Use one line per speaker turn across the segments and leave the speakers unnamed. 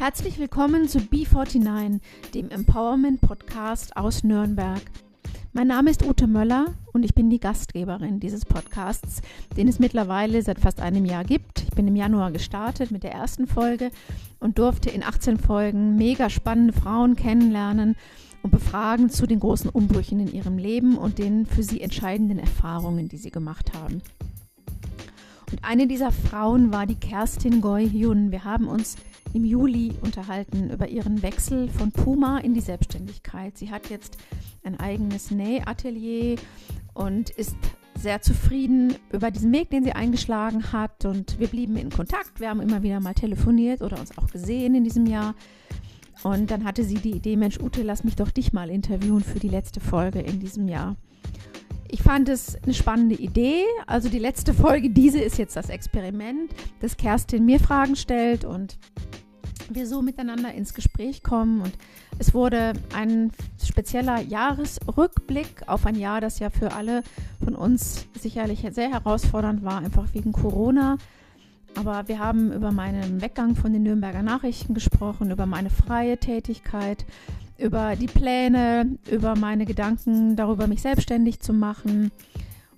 Herzlich willkommen zu B49, dem Empowerment Podcast aus Nürnberg. Mein Name ist Ute Möller und ich bin die Gastgeberin dieses Podcasts, den es mittlerweile seit fast einem Jahr gibt. Ich bin im Januar gestartet mit der ersten Folge und durfte in 18 Folgen mega spannende Frauen kennenlernen und befragen zu den großen Umbrüchen in ihrem Leben und den für sie entscheidenden Erfahrungen, die sie gemacht haben. Und eine dieser Frauen war die Kerstin Goy Hyun. Wir haben uns im Juli unterhalten über ihren Wechsel von Puma in die Selbstständigkeit. Sie hat jetzt ein eigenes Nähatelier und ist sehr zufrieden über diesen Weg, den sie eingeschlagen hat. Und wir blieben in Kontakt. Wir haben immer wieder mal telefoniert oder uns auch gesehen in diesem Jahr. Und dann hatte sie die Idee, Mensch, Ute, lass mich doch dich mal interviewen für die letzte Folge in diesem Jahr. Ich fand es eine spannende Idee. Also die letzte Folge, diese ist jetzt das Experiment, dass Kerstin mir Fragen stellt und wir so miteinander ins Gespräch kommen. Und es wurde ein spezieller Jahresrückblick auf ein Jahr, das ja für alle von uns sicherlich sehr herausfordernd war, einfach wegen Corona. Aber wir haben über meinen Weggang von den Nürnberger Nachrichten gesprochen, über meine freie Tätigkeit, über die Pläne, über meine Gedanken darüber, mich selbstständig zu machen.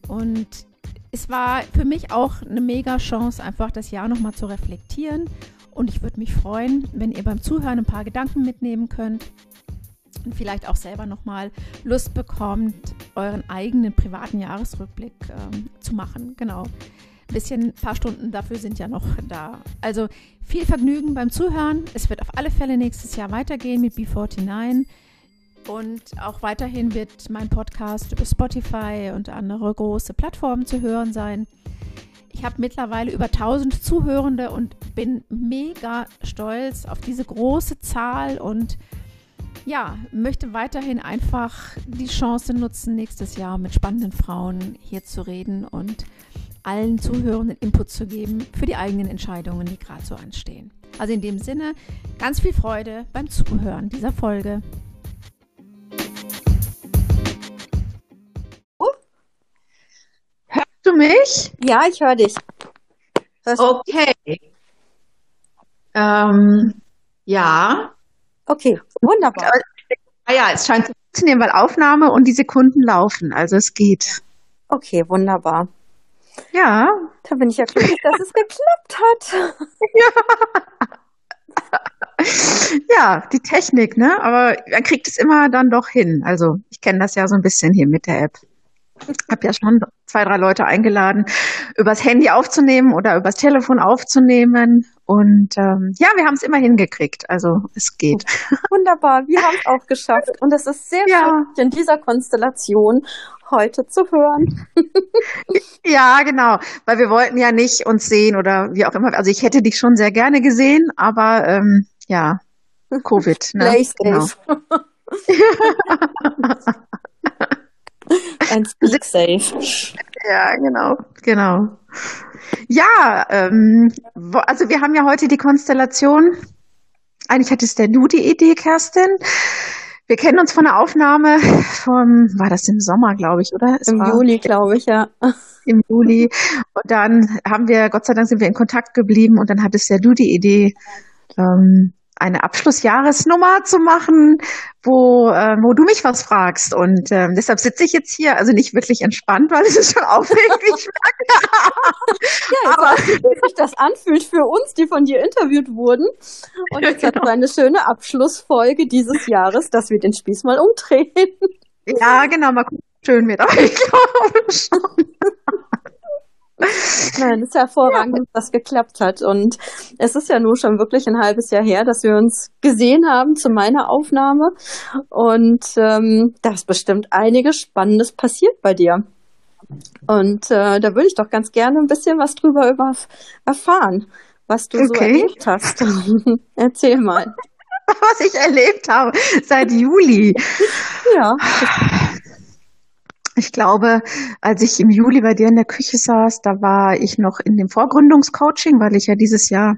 Und es war für mich auch eine mega Chance, einfach das Jahr nochmal zu reflektieren und ich würde mich freuen, wenn ihr beim Zuhören ein paar Gedanken mitnehmen könnt und vielleicht auch selber nochmal Lust bekommt, euren eigenen privaten Jahresrückblick ähm, zu machen. Genau. Ein bisschen, ein paar Stunden dafür sind ja noch da. Also viel Vergnügen beim Zuhören. Es wird auf alle Fälle nächstes Jahr weitergehen mit B49. Und auch weiterhin wird mein Podcast über Spotify und andere große Plattformen zu hören sein. Ich habe mittlerweile über 1000 Zuhörende und bin mega stolz auf diese große Zahl und ja, möchte weiterhin einfach die Chance nutzen, nächstes Jahr mit spannenden Frauen hier zu reden und allen Zuhörenden Input zu geben für die eigenen Entscheidungen, die gerade so anstehen. Also in dem Sinne, ganz viel Freude beim Zuhören dieser Folge.
du mich?
Ja, ich höre dich.
Das okay. Ähm, ja.
Okay, wunderbar.
Ah ja, es scheint zu funktionieren, weil Aufnahme und die Sekunden laufen. Also es geht.
Okay, wunderbar.
Ja.
Da bin ich ja glücklich, dass es geklappt hat.
Ja. ja, die Technik, ne? Aber man kriegt es immer dann doch hin. Also ich kenne das ja so ein bisschen hier mit der App. Ich habe ja schon zwei, drei Leute eingeladen, übers Handy aufzunehmen oder übers Telefon aufzunehmen. Und ähm, ja, wir haben es immer hingekriegt. Also es geht.
Wunderbar, wir haben es auch geschafft. Und es ist sehr ja. schön, in dieser Konstellation heute zu hören.
ja, genau. Weil wir wollten ja nicht uns sehen oder wie auch immer. Also ich hätte dich schon sehr gerne gesehen, aber ähm, ja, Covid.
Ne? Play genau. Ein Speak Safe.
Ja, genau, genau. Ja, ähm, wo, also wir haben ja heute die Konstellation. Eigentlich hattest der du die Idee, Kerstin. Wir kennen uns von der Aufnahme vom, war das im Sommer, glaube ich, oder?
Es Im Juli, glaube ich, ja.
Im Juli. Und dann haben wir, Gott sei Dank sind wir in Kontakt geblieben und dann hattest ja du die Idee, ähm, eine Abschlussjahresnummer zu machen, wo, äh, wo du mich was fragst. Und äh, deshalb sitze ich jetzt hier, also nicht wirklich entspannt, weil es ist schon aufregend. Ich
ja, aber wie sich das anfühlt für uns, die von dir interviewt wurden. Und jetzt genau. hat man eine schöne Abschlussfolge dieses Jahres, dass wir den Spieß mal umdrehen.
Ja, genau, mal gucken, schön wird, aber ich glaube schon.
Nein, es ist hervorragend, ja. dass das geklappt hat. Und es ist ja nun schon wirklich ein halbes Jahr her, dass wir uns gesehen haben zu meiner Aufnahme. Und ähm, da ist bestimmt einiges Spannendes passiert bei dir. Und äh, da würde ich doch ganz gerne ein bisschen was drüber über erfahren, was du okay. so erlebt hast. Erzähl mal.
Was ich erlebt habe seit Juli.
Ja.
Ich glaube, als ich im Juli bei dir in der Küche saß, da war ich noch in dem Vorgründungscoaching, weil ich ja dieses Jahr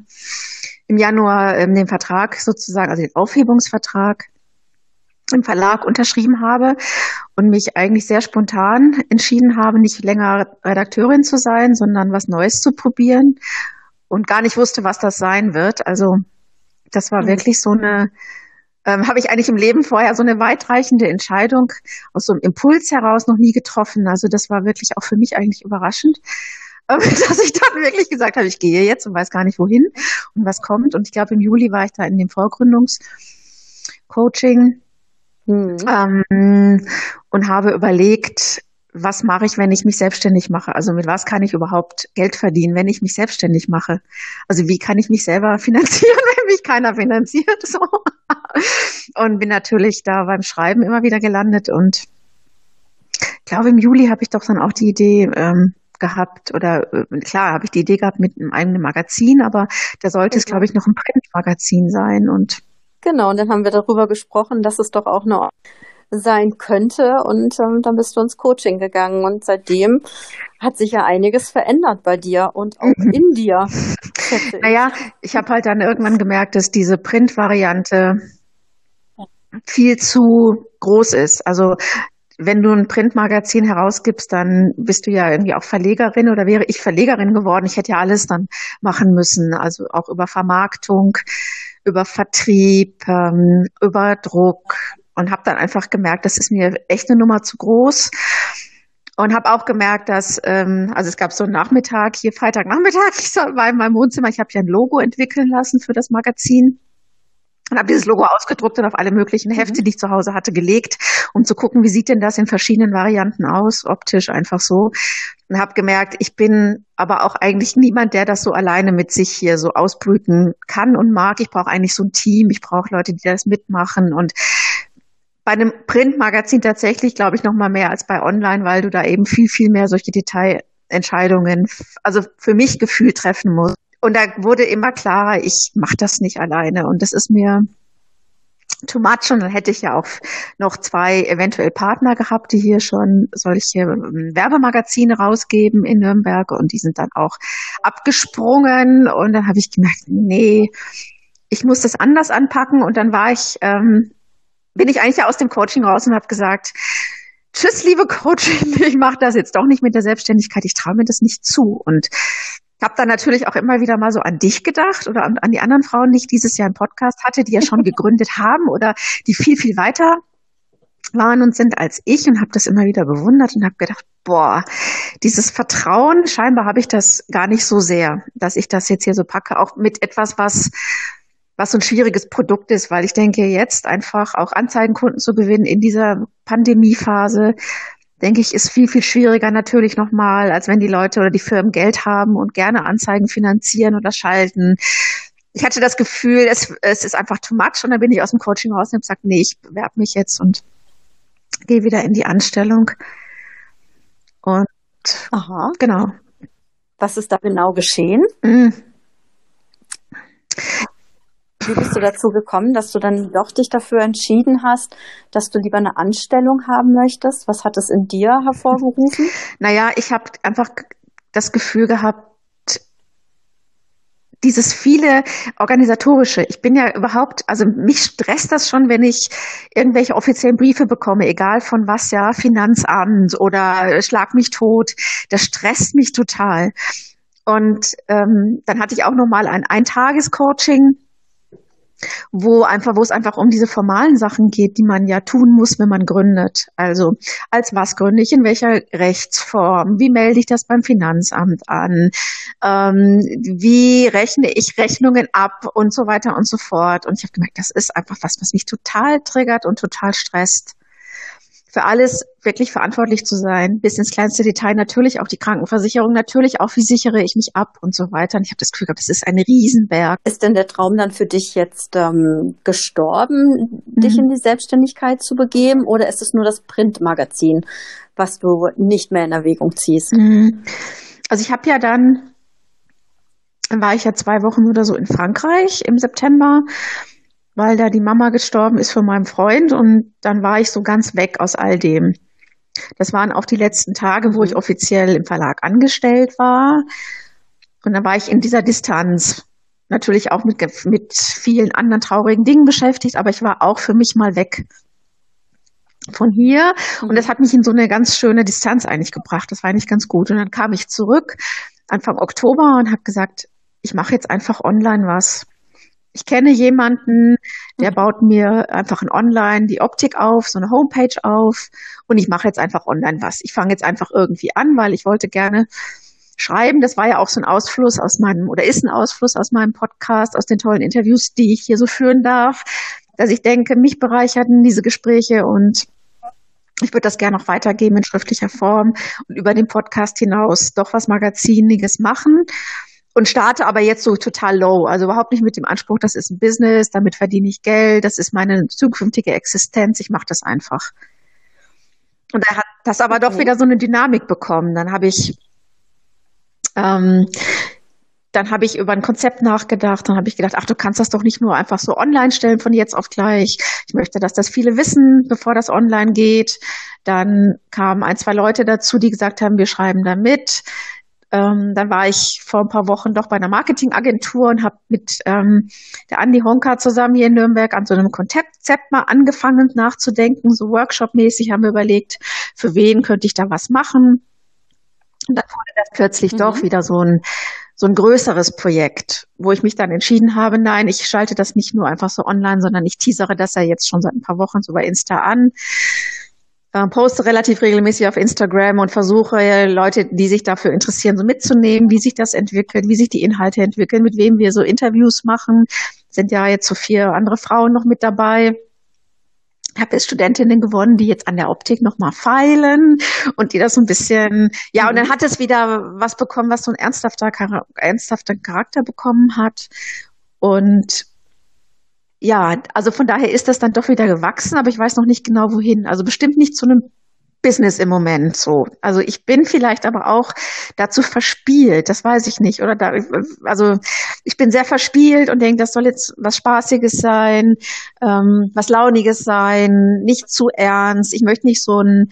im Januar ähm, den Vertrag sozusagen, also den Aufhebungsvertrag im Verlag unterschrieben habe und mich eigentlich sehr spontan entschieden habe, nicht länger Redakteurin zu sein, sondern was Neues zu probieren und gar nicht wusste, was das sein wird. Also Das war mhm. wirklich so eine, ähm, habe ich eigentlich im Leben vorher so eine weitreichende Entscheidung aus so einem Impuls heraus noch nie getroffen. Also das war wirklich auch für mich eigentlich überraschend, äh, dass ich dann wirklich gesagt habe, ich gehe jetzt und weiß gar nicht wohin und was kommt. Und ich glaube, im Juli war ich da in dem Vorgründungscoaching mhm. ähm, und habe überlegt, was mache ich, wenn ich mich selbstständig mache? Also mit was kann ich überhaupt Geld verdienen, wenn ich mich selbstständig mache? Also wie kann ich mich selber finanzieren, wenn mich keiner finanziert? So. Und bin natürlich da beim Schreiben immer wieder gelandet und ich glaube, im Juli habe ich doch dann auch die Idee ähm, gehabt oder äh, klar habe ich die Idee gehabt mit einem eigenen Magazin, aber da sollte es, glaube ich, noch ein Printmagazin sein und
Genau, und dann haben wir darüber gesprochen, dass es doch auch eine sein könnte. Und ähm, dann bist du ins Coaching gegangen. Und seitdem hat sich ja einiges verändert bei dir und auch mhm. in dir.
Naja, ich habe halt dann irgendwann gemerkt, dass diese Print-Variante viel zu groß ist. Also wenn du ein Printmagazin herausgibst, dann bist du ja irgendwie auch Verlegerin oder wäre ich Verlegerin geworden. Ich hätte ja alles dann machen müssen, also auch über Vermarktung, über Vertrieb, ähm, über Druck, und habe dann einfach gemerkt, das ist mir echt eine Nummer zu groß. Und habe auch gemerkt, dass, ähm, also es gab so einen Nachmittag, hier Freitagnachmittag, ich war in meinem Wohnzimmer, ich habe hier ein Logo entwickeln lassen für das Magazin und habe dieses Logo ausgedruckt und auf alle möglichen mhm. Hefte, die ich zu Hause hatte, gelegt, um zu gucken, wie sieht denn das in verschiedenen Varianten aus, optisch einfach so. Und habe gemerkt, ich bin aber auch eigentlich niemand, der das so alleine mit sich hier so ausbrüten kann und mag. Ich brauche eigentlich so ein Team, ich brauche Leute, die das mitmachen und bei einem Printmagazin tatsächlich, glaube ich, noch mal mehr als bei Online, weil du da eben viel, viel mehr solche Detailentscheidungen, also für mich Gefühl treffen musst. Und da wurde immer klarer, ich mache das nicht alleine. Und das ist mir too much. Und dann hätte ich ja auch noch zwei eventuell Partner gehabt, die hier schon solche ähm, Werbemagazine rausgeben in Nürnberg. Und die sind dann auch abgesprungen. Und dann habe ich gemerkt, nee, ich muss das anders anpacken. Und dann war ich ähm, bin ich eigentlich aus dem Coaching raus und habe gesagt, tschüss, liebe Coaching, ich mache das jetzt doch nicht mit der Selbstständigkeit, ich traue mir das nicht zu. Und habe dann natürlich auch immer wieder mal so an dich gedacht oder an, an die anderen Frauen, die ich dieses Jahr im Podcast hatte, die ja schon gegründet haben oder die viel, viel weiter waren und sind als ich und habe das immer wieder bewundert und habe gedacht, boah, dieses Vertrauen, scheinbar habe ich das gar nicht so sehr, dass ich das jetzt hier so packe, auch mit etwas, was was so ein schwieriges Produkt ist, weil ich denke, jetzt einfach auch Anzeigenkunden zu gewinnen in dieser Pandemiephase, denke ich, ist viel, viel schwieriger natürlich nochmal, als wenn die Leute oder die Firmen Geld haben und gerne Anzeigen finanzieren oder schalten. Ich hatte das Gefühl, es, es ist einfach too much und dann bin ich aus dem Coaching raus und habe gesagt, nee, ich bewerbe mich jetzt und gehe wieder in die Anstellung. Und
Aha. genau. Was ist da genau geschehen?
Mm.
Wie bist du dazu gekommen, dass du dann doch dich dafür entschieden hast, dass du lieber eine Anstellung haben möchtest? Was hat es in dir hervorgerufen?
Naja, ich habe einfach das Gefühl gehabt, dieses viele organisatorische. Ich bin ja überhaupt, also mich stresst das schon, wenn ich irgendwelche offiziellen Briefe bekomme, egal von was, ja, Finanzamt oder Schlag mich tot. Das stresst mich total. Und ähm, dann hatte ich auch noch mal ein Eintagescoaching wo einfach, wo es einfach um diese formalen Sachen geht, die man ja tun muss, wenn man gründet. Also als was gründe ich, in welcher Rechtsform, wie melde ich das beim Finanzamt an, ähm, wie rechne ich Rechnungen ab? Und so weiter und so fort. Und ich habe gemerkt, das ist einfach was, was mich total triggert und total stresst für alles wirklich verantwortlich zu sein, bis ins kleinste Detail, natürlich auch die Krankenversicherung, natürlich auch, wie sichere ich mich ab und so weiter. Und ich habe das Gefühl gehabt, das ist ein Riesenberg.
Ist denn der Traum dann für dich jetzt ähm, gestorben, mhm. dich in die Selbstständigkeit zu begeben, oder ist es nur das Printmagazin, was du nicht mehr in Erwägung ziehst?
Mhm. Also ich habe ja dann, dann war ich ja zwei Wochen oder so in Frankreich im September weil da die Mama gestorben ist von meinem Freund und dann war ich so ganz weg aus all dem. Das waren auch die letzten Tage, wo ich mhm. offiziell im Verlag angestellt war. Und dann war ich in dieser Distanz natürlich auch mit, mit vielen anderen traurigen Dingen beschäftigt, aber ich war auch für mich mal weg von hier. Und mhm. das hat mich in so eine ganz schöne Distanz eigentlich gebracht. Das war eigentlich ganz gut. Und dann kam ich zurück Anfang Oktober und habe gesagt, ich mache jetzt einfach online was ich kenne jemanden, der mhm. baut mir einfach ein Online die Optik auf, so eine Homepage auf und ich mache jetzt einfach online was. Ich fange jetzt einfach irgendwie an, weil ich wollte gerne schreiben. Das war ja auch so ein Ausfluss aus meinem oder ist ein Ausfluss aus meinem Podcast, aus den tollen Interviews, die ich hier so führen darf, dass ich denke, mich bereicherten diese Gespräche und ich würde das gerne noch weitergeben in schriftlicher Form und über den Podcast hinaus doch was Magaziniges machen und starte aber jetzt so total low. Also überhaupt nicht mit dem Anspruch, das ist ein Business, damit verdiene ich Geld, das ist meine zukünftige Existenz, ich mache das einfach. Und da hat das aber doch wieder so eine Dynamik bekommen. Dann habe ich ähm, dann habe ich über ein Konzept nachgedacht. Dann habe ich gedacht, ach, du kannst das doch nicht nur einfach so online stellen von jetzt auf gleich. Ich möchte, dass das viele wissen, bevor das online geht. Dann kamen ein, zwei Leute dazu, die gesagt haben, wir schreiben da mit. Ähm, dann war ich vor ein paar Wochen doch bei einer Marketingagentur und habe mit ähm, der Andi Honka zusammen hier in Nürnberg an so einem Konzept mal angefangen nachzudenken. So Workshop-mäßig haben wir überlegt, für wen könnte ich da was machen. Und dann wurde das plötzlich mhm. doch wieder so ein, so ein größeres Projekt, wo ich mich dann entschieden habe, nein, ich schalte das nicht nur einfach so online, sondern ich teasere das ja jetzt schon seit ein paar Wochen so bei Insta an äh, poste relativ regelmäßig auf Instagram und versuche Leute, die sich dafür interessieren, so mitzunehmen, wie sich das entwickelt, wie sich die Inhalte entwickeln, mit wem wir so Interviews machen. Sind ja jetzt so vier andere Frauen noch mit dabei. Ich habe jetzt Studentinnen gewonnen, die jetzt an der Optik nochmal feilen und die das so ein bisschen, ja, und dann hat es wieder was bekommen, was so ein ernsthafter, ernsthafter Charakter bekommen hat. Und ja, also von daher ist das dann doch wieder gewachsen, aber ich weiß noch nicht genau wohin. Also bestimmt nicht zu einem Business im Moment so. Also ich bin vielleicht aber auch dazu verspielt, das weiß ich nicht. Oder da, also ich bin sehr verspielt und denke, das soll jetzt was Spaßiges sein, ähm, was Launiges sein, nicht zu ernst. Ich möchte nicht so ein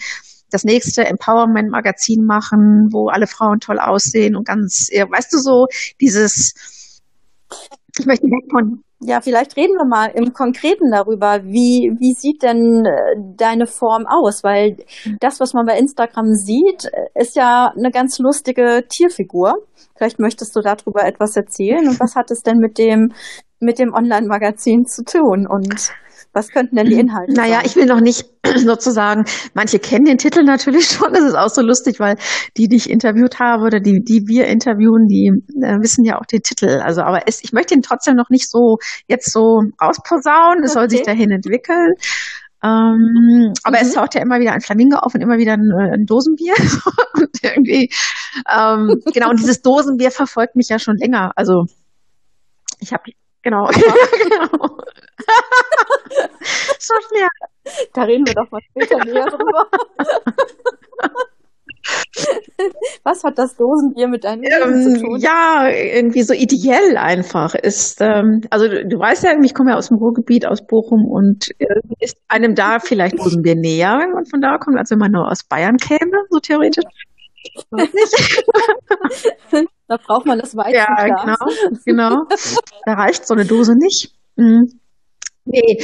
das nächste Empowerment-Magazin machen, wo alle Frauen toll aussehen und ganz, weißt du so, dieses, ich möchte weg von
ja, vielleicht reden wir mal im Konkreten darüber. Wie, wie sieht denn äh, deine Form aus? Weil das, was man bei Instagram sieht, ist ja eine ganz lustige Tierfigur. Vielleicht möchtest du darüber etwas erzählen. Und was hat es denn mit dem, mit dem Online-Magazin zu tun? Und was könnten denn die Inhalte
naja, sein? Naja, ich will noch nicht sozusagen, manche kennen den Titel natürlich schon, das ist auch so lustig, weil die, die ich interviewt habe oder die, die wir interviewen, die äh, wissen ja auch den Titel. Also, aber es, ich möchte ihn trotzdem noch nicht so jetzt so ausposaunen, es okay. soll sich dahin entwickeln. Ähm, aber mhm. es taucht ja immer wieder ein Flamingo auf und immer wieder ein, äh, ein Dosenbier. und irgendwie, ähm, genau, und dieses Dosenbier verfolgt mich ja schon länger. Also ich habe Genau. genau.
So schwer. Da reden wir doch mal später näher drüber. Was hat das Dosenbier mit deinem ähm, zu tun?
Ja, irgendwie so ideell einfach ist. Ähm, also du, du weißt ja, ich komme ja aus dem Ruhrgebiet, aus Bochum und äh, ist einem da vielleicht Dosenbier näher, wenn man von da kommt, als wenn man nur aus Bayern käme, so theoretisch.
da braucht man das Weizen.
Ja, genau, genau. Da reicht so eine Dose nicht. Mhm. Nee,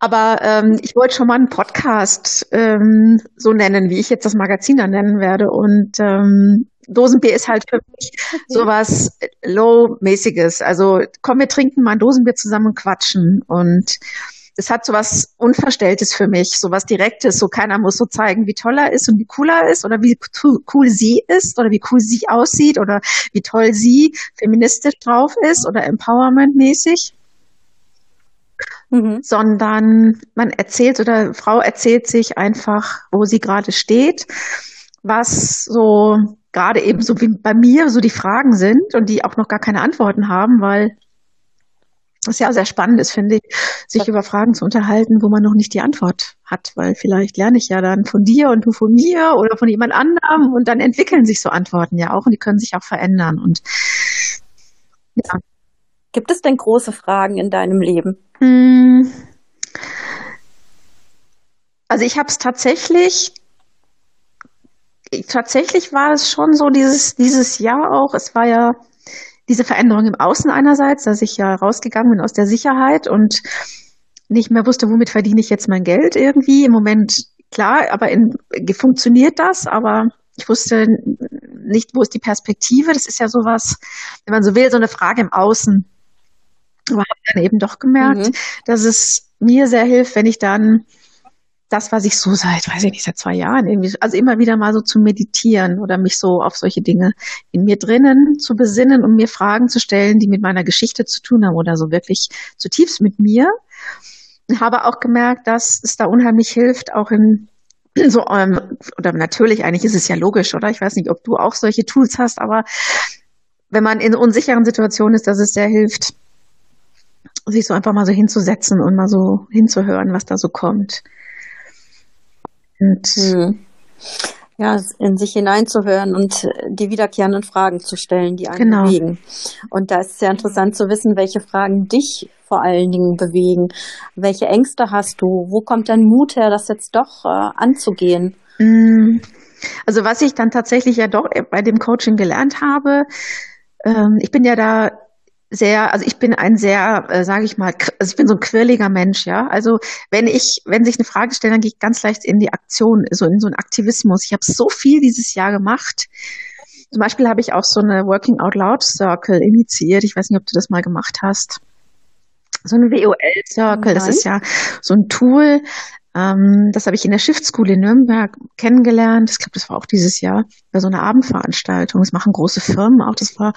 aber ähm, ich wollte schon mal einen Podcast ähm, so nennen, wie ich jetzt das Magazin dann nennen werde. Und ähm, Dosenbier ist halt für mich sowas Low-mäßiges. Also komm, wir trinken mal ein Dosenbier zusammen und quatschen. Und es hat so was Unverstelltes für mich, so was Direktes. So keiner muss so zeigen, wie toll er ist und wie cool er ist oder wie cool sie ist oder wie cool sie aussieht oder wie toll sie feministisch drauf ist oder empowerment-mäßig. Mhm. Sondern man erzählt oder Frau erzählt sich einfach, wo sie gerade steht, was so gerade eben so wie bei mir so die Fragen sind und die auch noch gar keine Antworten haben, weil was ja sehr spannend ist, finde ich, sich über Fragen zu unterhalten, wo man noch nicht die Antwort hat, weil vielleicht lerne ich ja dann von dir und du von mir oder von jemand anderem und dann entwickeln sich so Antworten ja auch und die können sich auch verändern und
ja. Gibt es denn große Fragen in deinem Leben?
Hm. Also ich habe es tatsächlich tatsächlich war es schon so dieses dieses Jahr auch. Es war ja diese Veränderung im Außen einerseits, dass ich ja rausgegangen bin aus der Sicherheit und nicht mehr wusste, womit verdiene ich jetzt mein Geld irgendwie. Im Moment, klar, aber in, funktioniert das, aber ich wusste nicht, wo ist die Perspektive. Das ist ja sowas, wenn man so will, so eine Frage im Außen. Aber habe dann eben doch gemerkt, mhm. dass es mir sehr hilft, wenn ich dann das, was ich so seit, weiß ich nicht, seit zwei Jahren irgendwie, also immer wieder mal so zu meditieren oder mich so auf solche Dinge in mir drinnen zu besinnen und mir Fragen zu stellen, die mit meiner Geschichte zu tun haben oder so wirklich zutiefst mit mir. Ich habe auch gemerkt, dass es da unheimlich hilft, auch in so, ähm, oder natürlich, eigentlich ist es ja logisch, oder? Ich weiß nicht, ob du auch solche Tools hast, aber wenn man in unsicheren Situationen ist, dass es sehr hilft, sich so einfach mal so hinzusetzen und mal so hinzuhören, was da so kommt.
Und hm. Ja, in sich hineinzuhören und die wiederkehrenden Fragen zu stellen, die einen genau. bewegen. Und da ist es sehr interessant zu wissen, welche Fragen dich vor allen Dingen bewegen. Welche Ängste hast du? Wo kommt dein Mut her, das jetzt doch äh, anzugehen?
Hm. Also was ich dann tatsächlich ja doch bei dem Coaching gelernt habe, ähm, ich bin ja da sehr, also ich bin ein sehr, äh, sage ich mal, also ich bin so ein quirliger Mensch, ja. Also wenn ich, wenn sich eine Frage stellt, dann gehe ich ganz leicht in die Aktion, so in so einen Aktivismus. Ich habe so viel dieses Jahr gemacht. Zum Beispiel habe ich auch so eine Working Out Loud Circle initiiert. Ich weiß nicht, ob du das mal gemacht hast. So ein WOL Circle, das ist ja so ein Tool, ähm, das habe ich in der Shift School in Nürnberg kennengelernt. Ich glaube, das war auch dieses Jahr bei so einer Abendveranstaltung. Das machen große Firmen auch. Das war,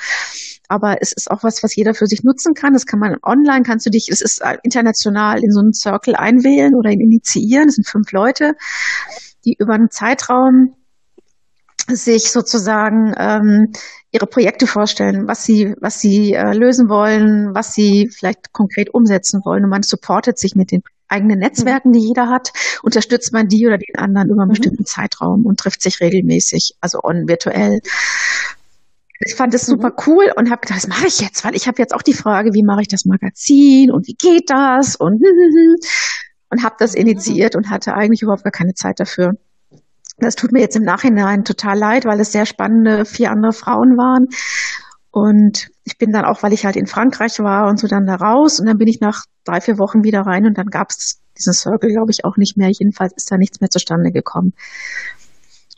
aber es ist auch was, was jeder für sich nutzen kann. Das kann man online, kannst du dich, es ist international in so einen Circle einwählen oder ihn initiieren. Das sind fünf Leute, die über einen Zeitraum sich sozusagen ähm, ihre Projekte vorstellen, was sie, was sie äh, lösen wollen, was sie vielleicht konkret umsetzen wollen. Und man supportet sich mit den eigenen Netzwerken, die jeder hat, unterstützt man die oder den anderen über einen mhm. bestimmten Zeitraum und trifft sich regelmäßig, also on virtuell. Ich fand es super mhm. cool und habe gedacht, das mache ich jetzt, weil ich habe jetzt auch die Frage, wie mache ich das Magazin und wie geht das und und habe das initiiert und hatte eigentlich überhaupt gar keine Zeit dafür. Das tut mir jetzt im Nachhinein total leid, weil es sehr spannende vier andere Frauen waren. Und ich bin dann auch, weil ich halt in Frankreich war und so dann da raus und dann bin ich nach drei, vier Wochen wieder rein und dann gab es diesen Circle, glaube ich, auch nicht mehr. Jedenfalls ist da nichts mehr zustande gekommen.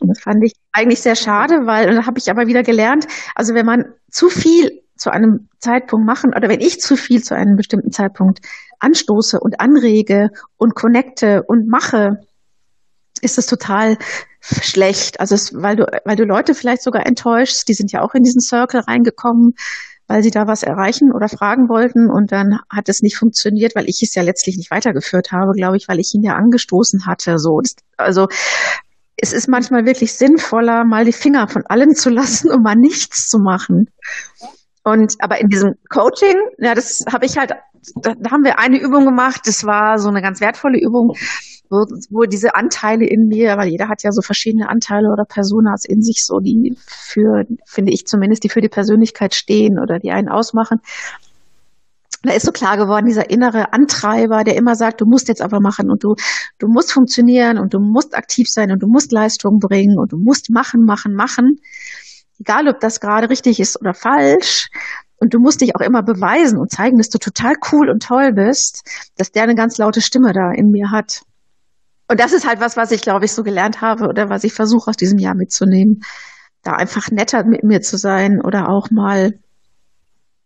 Und das fand ich eigentlich sehr schade, weil, und da habe ich aber wieder gelernt, also wenn man zu viel zu einem Zeitpunkt machen, oder wenn ich zu viel zu einem bestimmten Zeitpunkt anstoße und anrege und connecte und mache, ist das total schlecht. Also es, weil du, weil du Leute vielleicht sogar enttäuschst, die sind ja auch in diesen Circle reingekommen, weil sie da was erreichen oder fragen wollten und dann hat es nicht funktioniert, weil ich es ja letztlich nicht weitergeführt habe, glaube ich, weil ich ihn ja angestoßen hatte. So, also es ist manchmal wirklich sinnvoller, mal die Finger von allen zu lassen, um mal nichts zu machen. Und aber in diesem Coaching, ja, das habe ich halt, da, da haben wir eine Übung gemacht. Das war so eine ganz wertvolle Übung wo, wo diese Anteile in mir, weil jeder hat ja so verschiedene Anteile oder Personas in sich, so die für, finde ich zumindest, die für die Persönlichkeit stehen oder die einen ausmachen. Da ist so klar geworden, dieser innere Antreiber, der immer sagt, du musst jetzt aber machen und du, du musst funktionieren und du musst aktiv sein und du musst Leistung bringen und du musst machen, machen, machen. Egal, ob das gerade richtig ist oder falsch. Und du musst dich auch immer beweisen und zeigen, dass du total cool und toll bist, dass der eine ganz laute Stimme da in mir hat. Und das ist halt was, was ich, glaube ich, so gelernt habe oder was ich versuche aus diesem Jahr mitzunehmen. Da einfach netter mit mir zu sein oder auch mal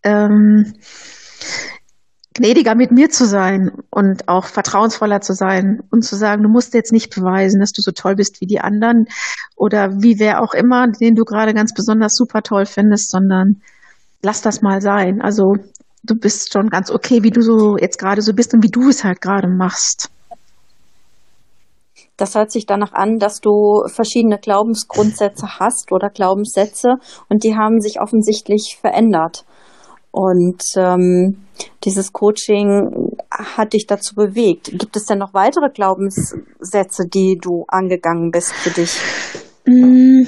ähm, gnädiger mit mir zu sein und auch vertrauensvoller zu sein und zu sagen, du musst jetzt nicht beweisen, dass du so toll bist wie die anderen oder wie wer auch immer, den du gerade ganz besonders super toll findest, sondern lass das mal sein. Also du bist schon ganz okay, wie du so jetzt gerade so bist und wie du es halt gerade machst.
Das hört sich danach an, dass du verschiedene Glaubensgrundsätze hast oder Glaubenssätze und die haben sich offensichtlich verändert. Und ähm, dieses Coaching hat dich dazu bewegt. Gibt es denn noch weitere Glaubenssätze, die du angegangen bist für dich? Mm.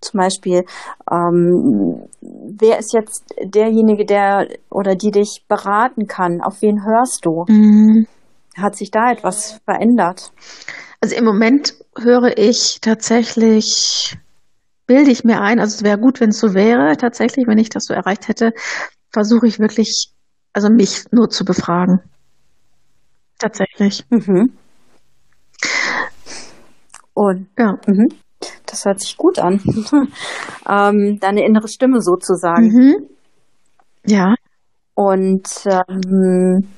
Zum Beispiel, ähm, wer ist jetzt derjenige, der oder die dich beraten kann? Auf wen hörst du? Mm. Hat sich da etwas verändert?
Also im Moment höre ich tatsächlich, bilde ich mir ein, also es wäre gut, wenn es so wäre, tatsächlich, wenn ich das so erreicht hätte, versuche ich wirklich, also mich nur zu befragen. Tatsächlich. Mhm.
Und ja. Mhm. Das hört sich gut an. ähm, deine innere Stimme sozusagen. Mhm.
Ja.
Und ähm,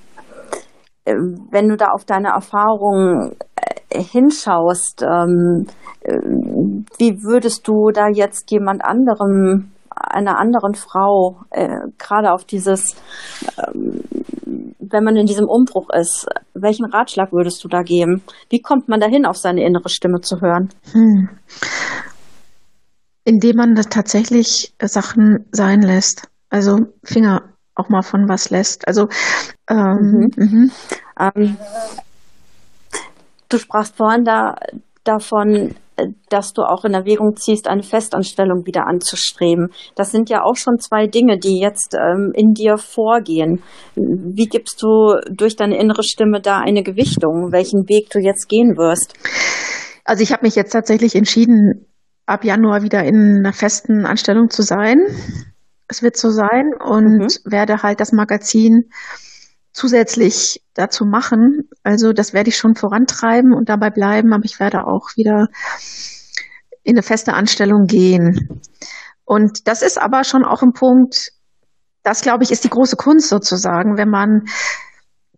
äh, wenn du da auf deine Erfahrungen hinschaust, ähm, äh, wie würdest du da jetzt jemand anderem, einer anderen Frau, äh, gerade auf dieses, ähm, wenn man in diesem Umbruch ist, welchen Ratschlag würdest du da geben? Wie kommt man dahin, auf seine innere Stimme zu hören? Hm.
Indem man das tatsächlich Sachen sein lässt. Also Finger auch mal von was lässt. Also ähm, mhm.
Du sprachst vorhin da davon, dass du auch in Erwägung ziehst, eine Festanstellung wieder anzustreben. Das sind ja auch schon zwei Dinge, die jetzt ähm, in dir vorgehen. Wie gibst du durch deine innere Stimme da eine Gewichtung, welchen Weg du jetzt gehen wirst?
Also ich habe mich jetzt tatsächlich entschieden, ab Januar wieder in einer festen Anstellung zu sein. Es wird so sein und mhm. werde halt das Magazin zusätzlich dazu machen. Also das werde ich schon vorantreiben und dabei bleiben, aber ich werde auch wieder in eine feste Anstellung gehen. Und das ist aber schon auch ein Punkt, das glaube ich ist die große Kunst sozusagen, wenn man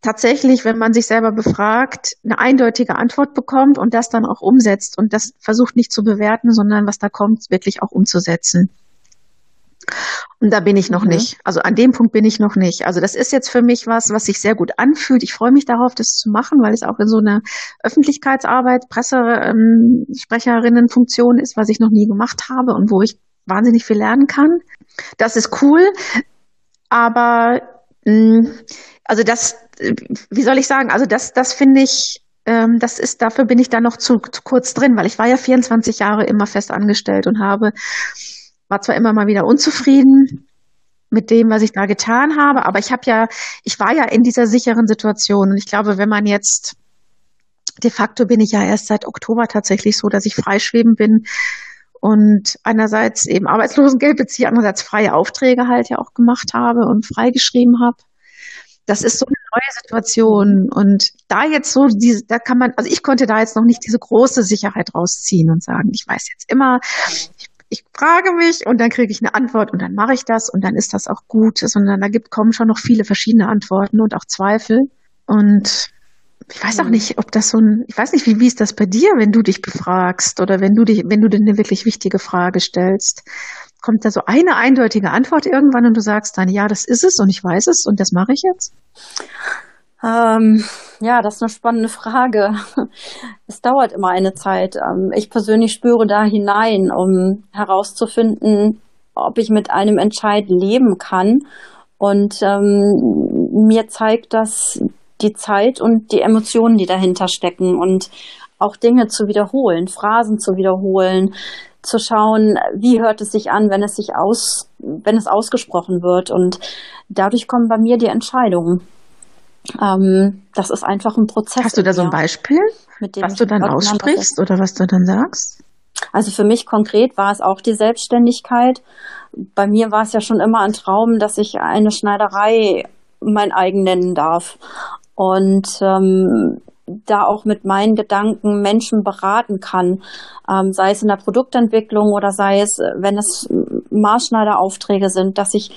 tatsächlich, wenn man sich selber befragt, eine eindeutige Antwort bekommt und das dann auch umsetzt und das versucht nicht zu bewerten, sondern was da kommt, wirklich auch umzusetzen. Und da bin ich noch mhm. nicht. Also an dem Punkt bin ich noch nicht. Also das ist jetzt für mich was, was sich sehr gut anfühlt. Ich freue mich darauf, das zu machen, weil es auch in so einer Öffentlichkeitsarbeit, Pressesprecherinnenfunktion ähm, ist, was ich noch nie gemacht habe und wo ich wahnsinnig viel lernen kann. Das ist cool. Aber mh, mm, also das, wie soll ich sagen, also das, das finde ich, ähm, das ist, dafür bin ich da noch zu, zu kurz drin, weil ich war ja 24 Jahre immer fest angestellt und habe war zwar immer mal wieder unzufrieden mit dem, was ich da getan habe, aber ich habe ja, ich war ja in dieser sicheren Situation und ich glaube, wenn man jetzt de facto bin ich ja erst seit Oktober tatsächlich so, dass ich freischweben bin und einerseits eben Arbeitslosengeld beziehe, andererseits freie Aufträge halt ja auch gemacht habe und freigeschrieben habe. Das ist so eine neue Situation und da jetzt so diese, da kann man, also ich konnte da jetzt noch nicht diese große Sicherheit rausziehen und sagen, ich weiß jetzt immer, ich frage mich und dann kriege ich eine Antwort und dann mache ich das und dann ist das auch gut, sondern da gibt, kommen schon noch viele verschiedene Antworten und auch Zweifel. Und ich weiß auch mhm. nicht, ob das so ein, ich weiß nicht, wie, wie ist das bei dir, wenn du dich befragst oder wenn du dich, wenn du dir eine wirklich wichtige Frage stellst? Kommt da so eine eindeutige Antwort irgendwann und du sagst dann, ja, das ist es und ich weiß es und das mache ich jetzt?
Ähm, ja, das ist eine spannende Frage. Es dauert immer eine Zeit. Ähm, ich persönlich spüre da hinein, um herauszufinden, ob ich mit einem Entscheid leben kann. Und ähm, mir zeigt das die Zeit und die Emotionen, die dahinter stecken und auch Dinge zu wiederholen, Phrasen zu wiederholen, zu schauen, wie hört es sich an, wenn es sich aus, wenn es ausgesprochen wird. Und dadurch kommen bei mir die Entscheidungen. Ähm, das ist einfach ein Prozess.
Hast du da so ein Beispiel, was du dann aussprichst oder was du dann sagst?
Also für mich konkret war es auch die Selbstständigkeit. Bei mir war es ja schon immer ein Traum, dass ich eine Schneiderei mein eigen nennen darf. Und ähm, da auch mit meinen Gedanken Menschen beraten kann, ähm, sei es in der Produktentwicklung oder sei es, wenn es Maßschneideraufträge sind, dass ich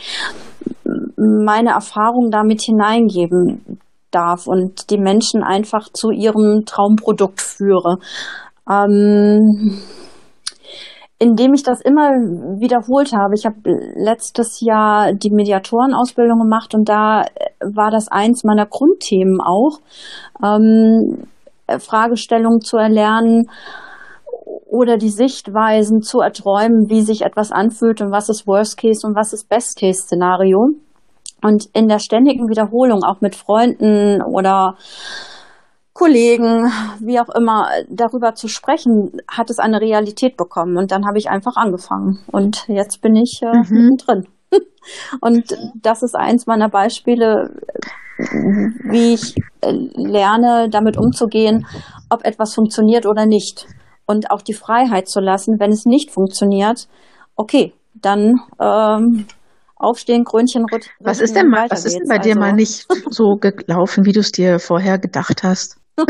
meine Erfahrung damit hineingeben darf und die Menschen einfach zu ihrem Traumprodukt führe. Ähm, indem ich das immer wiederholt habe. Ich habe letztes Jahr die Mediatorenausbildung gemacht und da war das eins meiner Grundthemen auch, ähm, Fragestellungen zu erlernen oder die Sichtweisen zu erträumen, wie sich etwas anfühlt und was ist Worst Case und was ist Best Case Szenario. Und in der ständigen Wiederholung, auch mit Freunden oder Kollegen, wie auch immer, darüber zu sprechen, hat es eine Realität bekommen. Und dann habe ich einfach angefangen. Und jetzt bin ich äh, mhm. mittendrin. Und das ist eins meiner Beispiele, wie ich äh, lerne, damit umzugehen, ob etwas funktioniert oder nicht. Und auch die Freiheit zu lassen, wenn es nicht funktioniert, okay, dann ähm, aufstehen, Krönchen rütteln.
Was ist denn mal, was ist denn bei dir mal also nicht so gelaufen, wie du es dir vorher gedacht hast?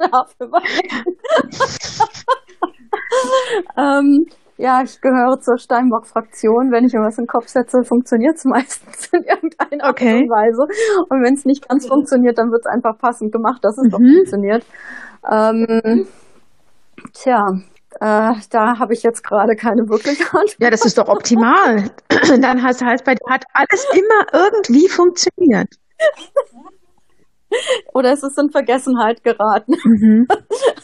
Oh
ähm, ja, ich gehöre zur Steinbock-Fraktion. Wenn ich mir was in den Kopf setze, funktioniert es meistens in irgendeiner okay. Art und Weise. Und wenn es nicht ganz funktioniert, dann wird es einfach passend gemacht, dass es mhm. doch funktioniert. Ähm, tja, äh, da habe ich jetzt gerade keine wirkliche Antwort.
Ja, das ist doch optimal. dann heißt, heißt bei dir hat alles immer irgendwie funktioniert.
Oder es ist in Vergessenheit geraten. Mhm.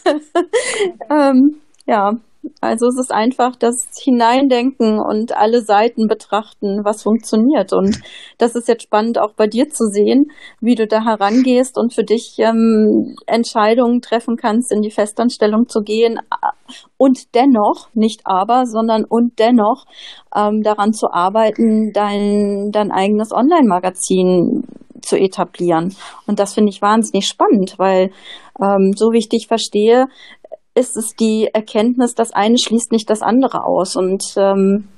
ähm, ja, also es ist einfach das Hineindenken und alle Seiten betrachten, was funktioniert. Und das ist jetzt spannend auch bei dir zu sehen, wie du da herangehst und für dich ähm, Entscheidungen treffen kannst, in die Festanstellung zu gehen und dennoch, nicht aber, sondern und dennoch ähm, daran zu arbeiten, dein, dein eigenes Online-Magazin zu etablieren. Und das finde ich wahnsinnig spannend, weil ähm, so wie ich dich verstehe, ist es die Erkenntnis, das eine schließt nicht das andere aus. Und ähm,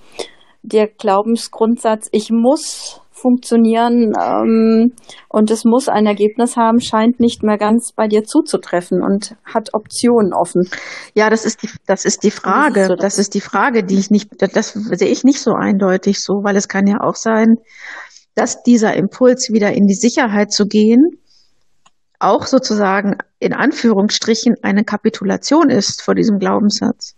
der Glaubensgrundsatz, ich muss funktionieren ähm, und es muss ein Ergebnis haben, scheint nicht mehr ganz bei dir zuzutreffen und hat Optionen offen.
Ja, das ist die, das ist die Frage. Das? das ist die Frage, die ich nicht, das sehe ich nicht so eindeutig so, weil es kann ja auch sein, dass dieser Impuls wieder in die Sicherheit zu gehen auch sozusagen in Anführungsstrichen eine Kapitulation ist vor diesem Glaubenssatz.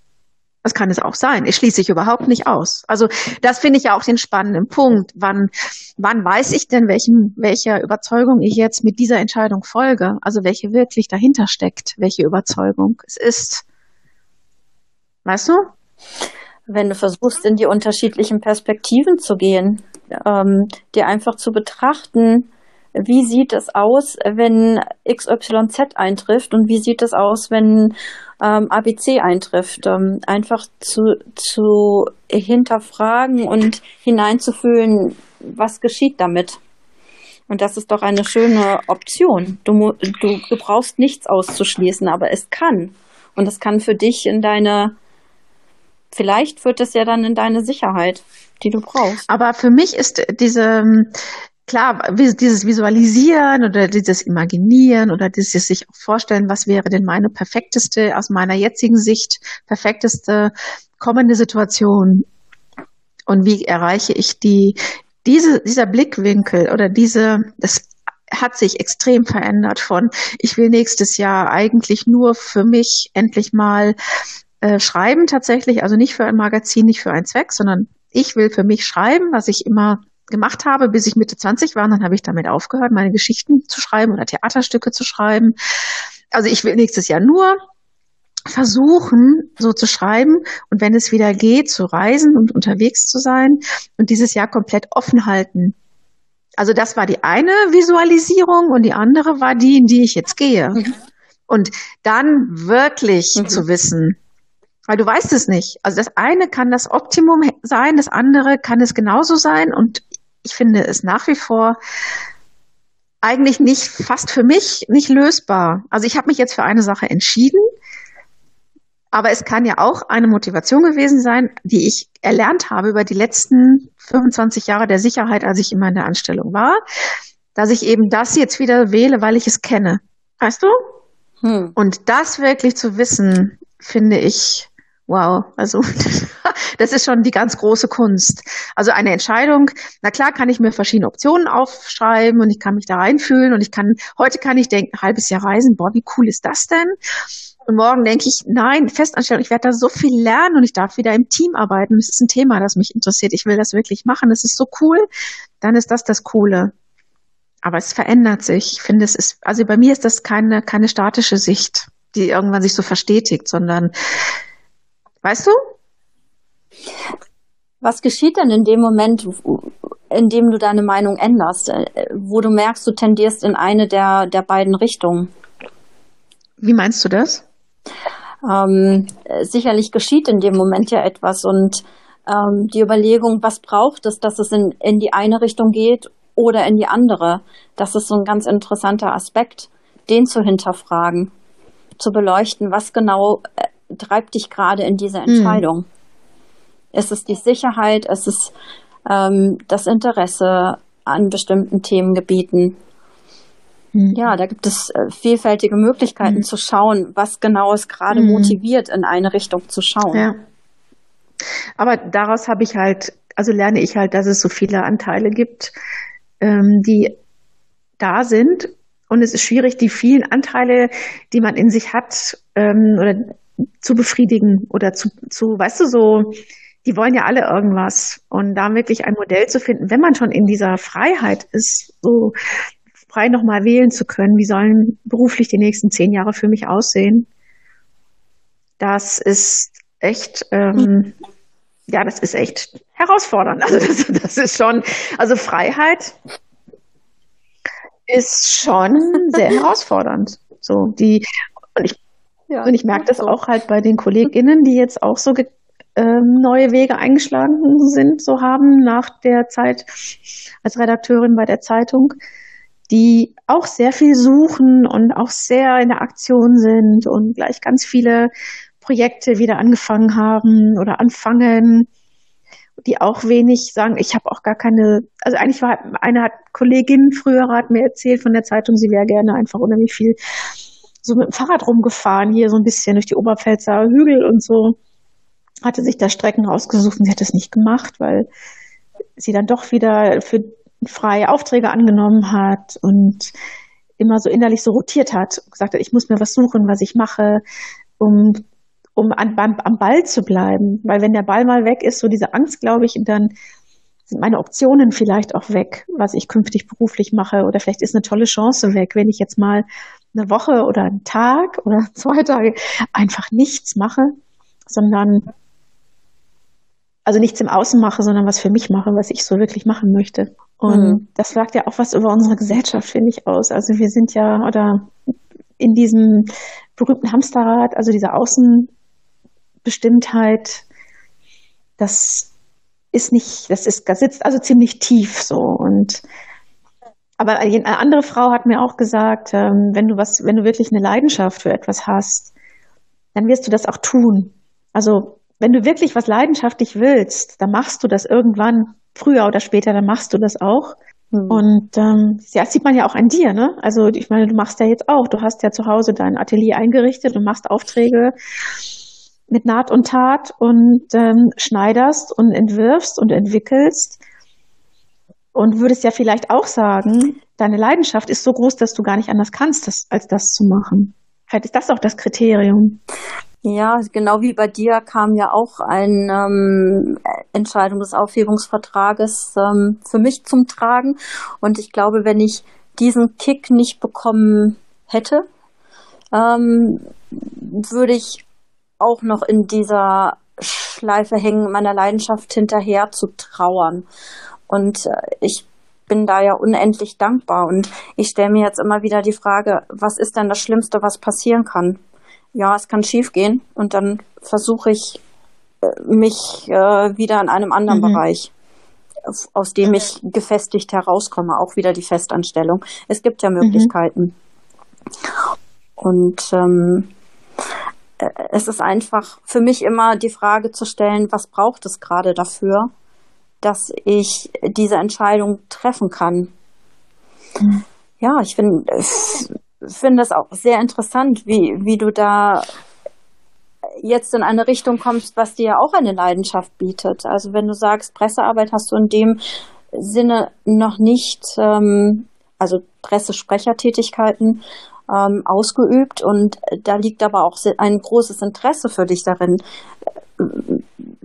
Das kann es auch sein. Ich schließe ich überhaupt nicht aus. Also das finde ich ja auch den spannenden Punkt. Wann, wann weiß ich denn, welchem, welcher Überzeugung ich jetzt mit dieser Entscheidung folge? Also welche wirklich dahinter steckt, welche Überzeugung es ist. Weißt du?
Wenn du versuchst, in die unterschiedlichen Perspektiven zu gehen, ähm, dir einfach zu betrachten, wie sieht es aus, wenn XYZ eintrifft und wie sieht es aus, wenn ähm, ABC eintrifft. Ähm, einfach zu, zu hinterfragen und hineinzufühlen, was geschieht damit. Und das ist doch eine schöne Option. Du, du, du brauchst nichts auszuschließen, aber es kann. Und es kann für dich in deine, vielleicht führt es ja dann in deine Sicherheit, die du brauchst.
Aber für mich ist diese, klar, dieses Visualisieren oder dieses Imaginieren oder dieses sich vorstellen, was wäre denn meine perfekteste, aus meiner jetzigen Sicht, perfekteste kommende Situation? Und wie erreiche ich die, diese, dieser Blickwinkel oder diese, das hat sich extrem verändert von, ich will nächstes Jahr eigentlich nur für mich endlich mal äh, schreiben tatsächlich, also nicht für ein Magazin, nicht für einen Zweck, sondern ich will für mich schreiben, was ich immer gemacht habe, bis ich Mitte 20 war. Und dann habe ich damit aufgehört, meine Geschichten zu schreiben oder Theaterstücke zu schreiben. Also ich will nächstes Jahr nur versuchen, so zu schreiben und wenn es wieder geht, zu reisen und unterwegs zu sein und dieses Jahr komplett offen halten. Also das war die eine Visualisierung und die andere war die, in die ich jetzt gehe. Mhm. Und dann wirklich mhm. zu wissen, weil du weißt es nicht. Also das eine kann das Optimum sein, das andere kann es genauso sein und ich finde es nach wie vor eigentlich nicht, fast für mich nicht lösbar. Also ich habe mich jetzt für eine Sache entschieden, aber es kann ja auch eine Motivation gewesen sein, die ich erlernt habe über die letzten 25 Jahre der Sicherheit, als ich immer in der Anstellung war, dass ich eben das jetzt wieder wähle, weil ich es kenne. Weißt du? Hm. Und das wirklich zu wissen, finde ich Wow, also das ist schon die ganz große Kunst. Also eine Entscheidung, na klar kann ich mir verschiedene Optionen aufschreiben und ich kann mich da reinfühlen und ich kann, heute kann ich denken, halbes Jahr reisen, boah, wie cool ist das denn? Und morgen denke ich, nein, Festanstellung, ich werde da so viel lernen und ich darf wieder im Team arbeiten. Das ist ein Thema, das mich interessiert. Ich will das wirklich machen. Das ist so cool. Dann ist das das Coole. Aber es verändert sich. Ich finde, es ist, also bei mir ist das keine, keine statische Sicht, die irgendwann sich so verstetigt, sondern Weißt du?
Was geschieht denn in dem Moment, in dem du deine Meinung änderst, äh, wo du merkst, du tendierst in eine der, der beiden Richtungen?
Wie meinst du das?
Ähm, sicherlich geschieht in dem Moment ja etwas und ähm, die Überlegung, was braucht es, dass es in, in die eine Richtung geht oder in die andere, das ist so ein ganz interessanter Aspekt, den zu hinterfragen, zu beleuchten, was genau äh, treibt dich gerade in diese hm. Entscheidung? Hm. Es ist die Sicherheit, es ist ähm, das Interesse an bestimmten Themengebieten. Hm. Ja, da gibt es äh, vielfältige Möglichkeiten hm. zu schauen, was genau es gerade hm. motiviert, in eine Richtung zu schauen. Ja.
Aber daraus habe ich halt, also lerne ich halt, dass es so viele Anteile gibt, ähm, die da sind. Und es ist schwierig, die vielen Anteile, die man in sich hat, ähm, oder zu befriedigen oder zu, zu, weißt du, so, die wollen ja alle irgendwas. Und da wirklich ein Modell zu finden, wenn man schon in dieser Freiheit ist, so frei nochmal wählen zu können, wie sollen beruflich die nächsten zehn Jahre für mich aussehen, das ist echt, ähm, ja, das ist echt herausfordernd. Also das, das ist schon, also Freiheit ist schon sehr herausfordernd. So die und ich ja, und ich merke das auch halt bei den KollegInnen, die jetzt auch so ähm, neue Wege eingeschlagen sind, so haben nach der Zeit als Redakteurin bei der Zeitung, die auch sehr viel suchen und auch sehr in der Aktion sind und gleich ganz viele Projekte wieder angefangen haben oder anfangen, die auch wenig sagen, ich habe auch gar keine, also eigentlich war eine hat Kollegin früher hat mir erzählt von der Zeitung, sie wäre gerne einfach unheimlich viel so mit dem Fahrrad rumgefahren, hier so ein bisschen durch die Oberpfälzer Hügel und so. Hatte sich da Strecken rausgesucht und sie hat das nicht gemacht, weil sie dann doch wieder für freie Aufträge angenommen hat und immer so innerlich so rotiert hat und gesagt hat, ich muss mir was suchen, was ich mache, um, um an, beim, am Ball zu bleiben. Weil wenn der Ball mal weg ist, so diese Angst, glaube ich, dann sind meine Optionen vielleicht auch weg, was ich künftig beruflich mache. Oder vielleicht ist eine tolle Chance weg, wenn ich jetzt mal eine Woche oder einen Tag oder zwei Tage einfach nichts mache, sondern also nichts im Außen mache, sondern was für mich mache, was ich so wirklich machen möchte. Und mhm. das sagt ja auch was über unsere Gesellschaft, finde ich, aus. Also wir sind ja, oder in diesem berühmten Hamsterrad, also diese Außenbestimmtheit, das ist nicht, das ist, das sitzt also ziemlich tief so. Und aber eine andere Frau hat mir auch gesagt, ähm, wenn du was, wenn du wirklich eine Leidenschaft für etwas hast, dann wirst du das auch tun. Also wenn du wirklich was leidenschaftlich willst, dann machst du das irgendwann, früher oder später, dann machst du das auch. Mhm. Und ähm, ja, das sieht man ja auch an dir, ne? Also ich meine, du machst ja jetzt auch, du hast ja zu Hause dein Atelier eingerichtet und machst Aufträge mit Naht und Tat und ähm, schneiderst und entwirfst und entwickelst und würdest ja vielleicht auch sagen, deine Leidenschaft ist so groß, dass du gar nicht anders kannst, das, als das zu machen. Vielleicht ist das auch das Kriterium.
Ja, genau wie bei dir kam ja auch eine ähm, Entscheidung des Aufhebungsvertrages ähm, für mich zum Tragen. Und ich glaube, wenn ich diesen Kick nicht bekommen hätte, ähm, würde ich auch noch in dieser Schleife hängen, meiner Leidenschaft hinterher zu trauern. Und äh, ich bin da ja unendlich dankbar. Und ich stelle mir jetzt immer wieder die Frage, was ist denn das Schlimmste, was passieren kann? Ja, es kann schiefgehen und dann versuche ich äh, mich äh, wieder in einem anderen mhm. Bereich, aus dem ich gefestigt herauskomme, auch wieder die Festanstellung. Es gibt ja mhm. Möglichkeiten. Mhm. Und ähm, äh, es ist einfach für mich immer die Frage zu stellen, was braucht es gerade dafür? dass ich diese Entscheidung treffen kann. Mhm. Ja, ich finde finde es auch sehr interessant, wie, wie du da jetzt in eine Richtung kommst, was dir ja auch eine Leidenschaft bietet. Also wenn du sagst, Pressearbeit hast du in dem Sinne noch nicht, ähm, also Pressesprechertätigkeiten ähm, ausgeübt und da liegt aber auch ein großes Interesse für dich darin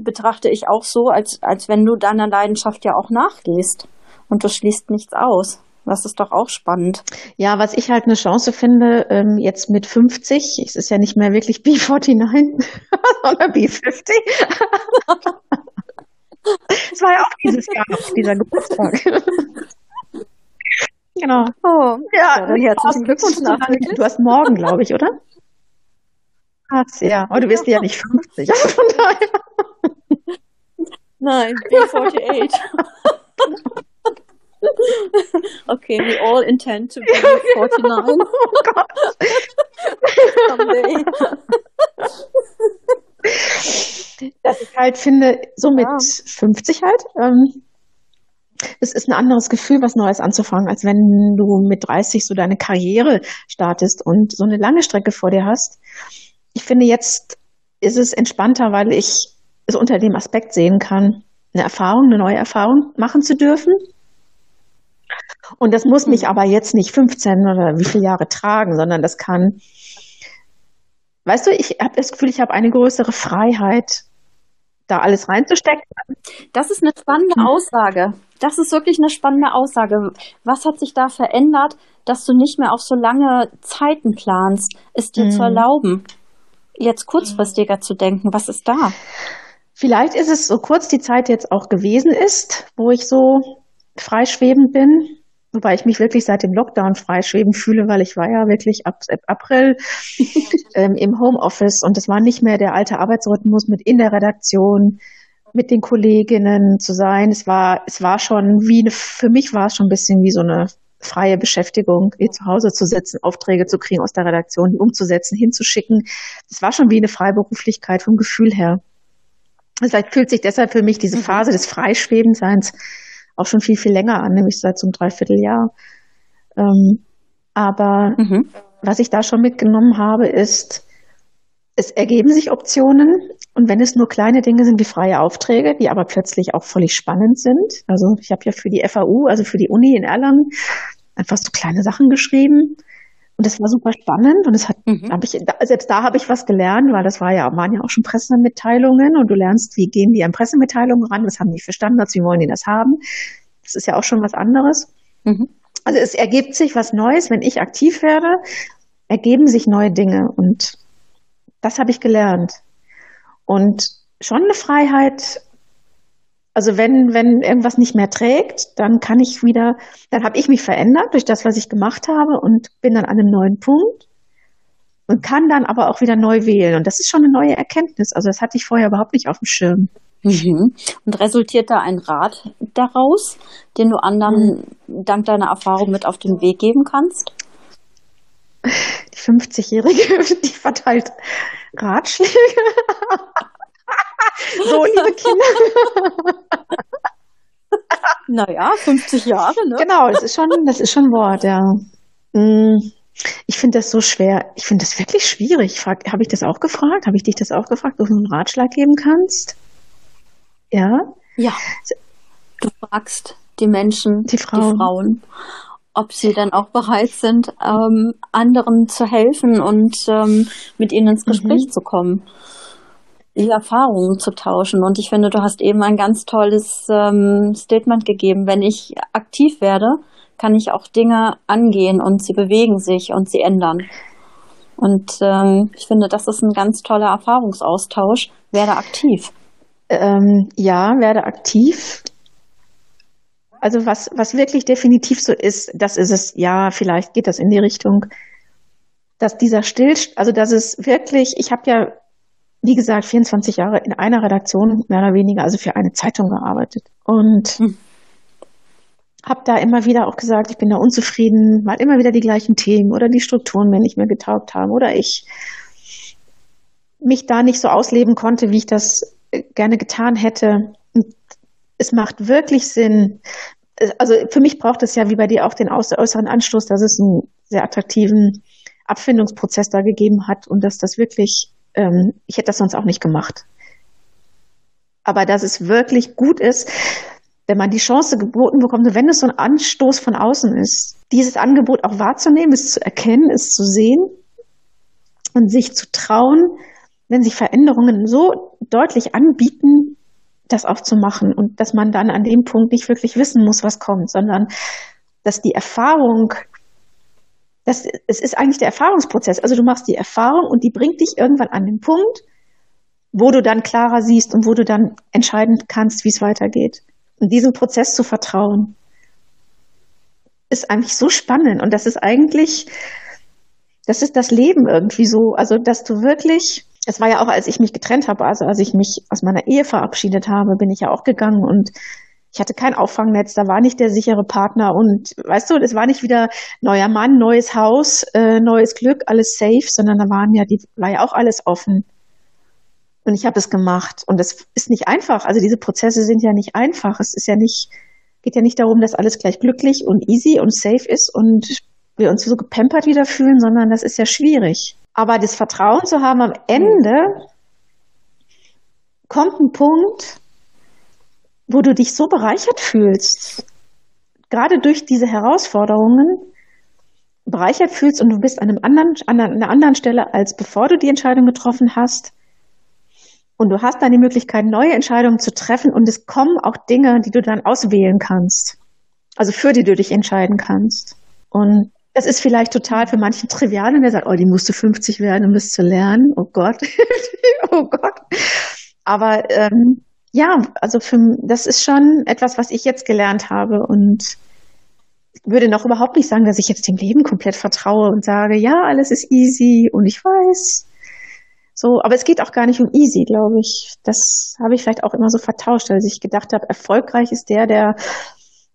betrachte ich auch so, als, als wenn du deiner Leidenschaft ja auch nachgehst und du schließt nichts aus. Das ist doch auch spannend.
Ja, was ich halt eine Chance finde, ähm, jetzt mit 50, es ist ja nicht mehr wirklich B49, sondern B50. Es war ja auch dieses Jahr dieser Geburtstag. genau. Oh, ja, ja herzlichen Glückwunsch Du hast morgen, glaube ich, oder? Krass, ja. Aber du bist ja nicht 50, also von daher.
Nein, B48. okay, we all intend to be 49. Oh Gott.
Someday. Dass ich halt finde, so mit ja. 50 halt, ähm, es ist ein anderes Gefühl, was Neues anzufangen, als wenn du mit 30 so deine Karriere startest und so eine lange Strecke vor dir hast. Ich finde, jetzt ist es entspannter, weil ich es unter dem Aspekt sehen kann, eine Erfahrung, eine neue Erfahrung machen zu dürfen. Und das muss mich mhm. aber jetzt nicht 15 oder wie viele Jahre tragen, sondern das kann, weißt du, ich habe das Gefühl, ich habe eine größere Freiheit, da alles reinzustecken.
Das ist eine spannende mhm. Aussage. Das ist wirklich eine spannende Aussage. Was hat sich da verändert, dass du nicht mehr auf so lange Zeiten planst, es dir mhm. zu erlauben, jetzt kurzfristiger zu denken? Was ist da?
Vielleicht ist es so kurz die Zeit jetzt auch gewesen ist, wo ich so freischwebend bin, wobei ich mich wirklich seit dem Lockdown freischwebend fühle, weil ich war ja wirklich ab April ähm, im Homeoffice und es war nicht mehr der alte Arbeitsrhythmus mit in der Redaktion, mit den Kolleginnen zu sein. Es war, es war schon wie eine, für mich war es schon ein bisschen wie so eine freie Beschäftigung, wie zu Hause zu sitzen, Aufträge zu kriegen aus der Redaktion, die umzusetzen, hinzuschicken. Es war schon wie eine Freiberuflichkeit vom Gefühl her. Vielleicht fühlt sich deshalb für mich diese mhm. Phase des Freischwebenseins auch schon viel, viel länger an, nämlich seit so einem Dreivierteljahr. Ähm, aber mhm. was ich da schon mitgenommen habe, ist, es ergeben sich Optionen und wenn es nur kleine Dinge sind wie freie Aufträge, die aber plötzlich auch völlig spannend sind. Also ich habe ja für die FAU, also für die Uni in Erlangen, einfach so kleine Sachen geschrieben und das war super spannend und es hat, mhm. habe ich, selbst da habe ich was gelernt, weil das war ja, waren ja auch schon Pressemitteilungen und du lernst, wie gehen die an Pressemitteilungen ran, was haben die für Standards, wie wollen die das haben. Das ist ja auch schon was anderes. Mhm. Also es ergibt sich was Neues, wenn ich aktiv werde, ergeben sich neue Dinge und das habe ich gelernt. Und schon eine Freiheit, also wenn, wenn irgendwas nicht mehr trägt, dann kann ich wieder, dann habe ich mich verändert durch das, was ich gemacht habe und bin dann an einem neuen Punkt und kann dann aber auch wieder neu wählen. Und das ist schon eine neue Erkenntnis. Also das hatte ich vorher überhaupt nicht auf dem Schirm.
Mhm. Und resultiert da ein Rat daraus, den du anderen mhm. dank deiner Erfahrung mit auf den Weg geben kannst?
Die 50-Jährige, die verteilt Ratschläge. so, liebe Kinder.
naja, 50 Jahre, ne?
Genau, das ist schon, das ist schon ein Wort, ja. Mm, ich finde das so schwer. Ich finde das wirklich schwierig. Habe ich das auch gefragt? Habe ich dich das auch gefragt, ob du einen Ratschlag geben kannst? Ja?
Ja. Du fragst die Menschen, die Frauen, die Frauen ob sie dann auch bereit sind, ähm, anderen zu helfen und ähm, mit ihnen ins Gespräch mhm. zu kommen die Erfahrungen zu tauschen. Und ich finde, du hast eben ein ganz tolles ähm, Statement gegeben. Wenn ich aktiv werde, kann ich auch Dinge angehen und sie bewegen sich und sie ändern. Und ähm, ich finde, das ist ein ganz toller Erfahrungsaustausch. Werde aktiv.
Ähm, ja, werde aktiv. Also was, was wirklich definitiv so ist, das ist es, ja, vielleicht geht das in die Richtung, dass dieser Stillstand, also dass es wirklich, ich habe ja wie gesagt, 24 Jahre in einer Redaktion, mehr oder weniger, also für eine Zeitung gearbeitet. Und hm. habe da immer wieder auch gesagt, ich bin da unzufrieden, weil immer wieder die gleichen Themen oder die Strukturen mir nicht mehr getaugt haben oder ich mich da nicht so ausleben konnte, wie ich das äh, gerne getan hätte. Und es macht wirklich Sinn. Also für mich braucht es ja wie bei dir auch den äußeren Anstoß, dass es einen sehr attraktiven Abfindungsprozess da gegeben hat und dass das wirklich ähm, ich hätte das sonst auch nicht gemacht. Aber dass es wirklich gut ist, wenn man die Chance geboten bekommt, wenn es so ein Anstoß von außen ist, dieses Angebot auch wahrzunehmen, es zu erkennen, es zu sehen und sich zu trauen, wenn sich Veränderungen so deutlich anbieten, das auch zu machen und dass man dann an dem Punkt nicht wirklich wissen muss, was kommt, sondern dass die Erfahrung das, es ist eigentlich der Erfahrungsprozess. Also du machst die Erfahrung und die bringt dich irgendwann an den Punkt, wo du dann klarer siehst und wo du dann entscheiden kannst, wie es weitergeht. Und diesem Prozess zu vertrauen, ist eigentlich so spannend. Und das ist eigentlich, das ist das Leben irgendwie so. Also, dass du wirklich, es war ja auch, als ich mich getrennt habe, also als ich mich aus meiner Ehe verabschiedet habe, bin ich ja auch gegangen und ich hatte kein Auffangnetz, da war nicht der sichere Partner und weißt du, es war nicht wieder neuer Mann, neues Haus, äh, neues Glück, alles safe, sondern da waren ja die, war ja auch alles offen. Und ich habe es gemacht. Und es ist nicht einfach. Also diese Prozesse sind ja nicht einfach. Es ist ja nicht, geht ja nicht darum, dass alles gleich glücklich und easy und safe ist und wir uns so gepampert wieder fühlen, sondern das ist ja schwierig. Aber das Vertrauen zu haben am Ende, kommt ein Punkt, wo du dich so bereichert fühlst, gerade durch diese Herausforderungen, bereichert fühlst und du bist an, einem anderen, an einer anderen Stelle, als bevor du die Entscheidung getroffen hast. Und du hast dann die Möglichkeit, neue Entscheidungen zu treffen und es kommen auch Dinge, die du dann auswählen kannst. Also für die du dich entscheiden kannst. Und das ist vielleicht total für manchen trivial und der sagt, oh, die musst du 50 werden, um das zu lernen. Oh Gott. oh Gott. Aber ähm, ja, also für, das ist schon etwas, was ich jetzt gelernt habe und würde noch überhaupt nicht sagen, dass ich jetzt dem Leben komplett vertraue und sage, ja, alles ist easy und ich weiß. So, aber es geht auch gar nicht um easy, glaube ich. Das habe ich vielleicht auch immer so vertauscht, als ich gedacht habe, erfolgreich ist der, der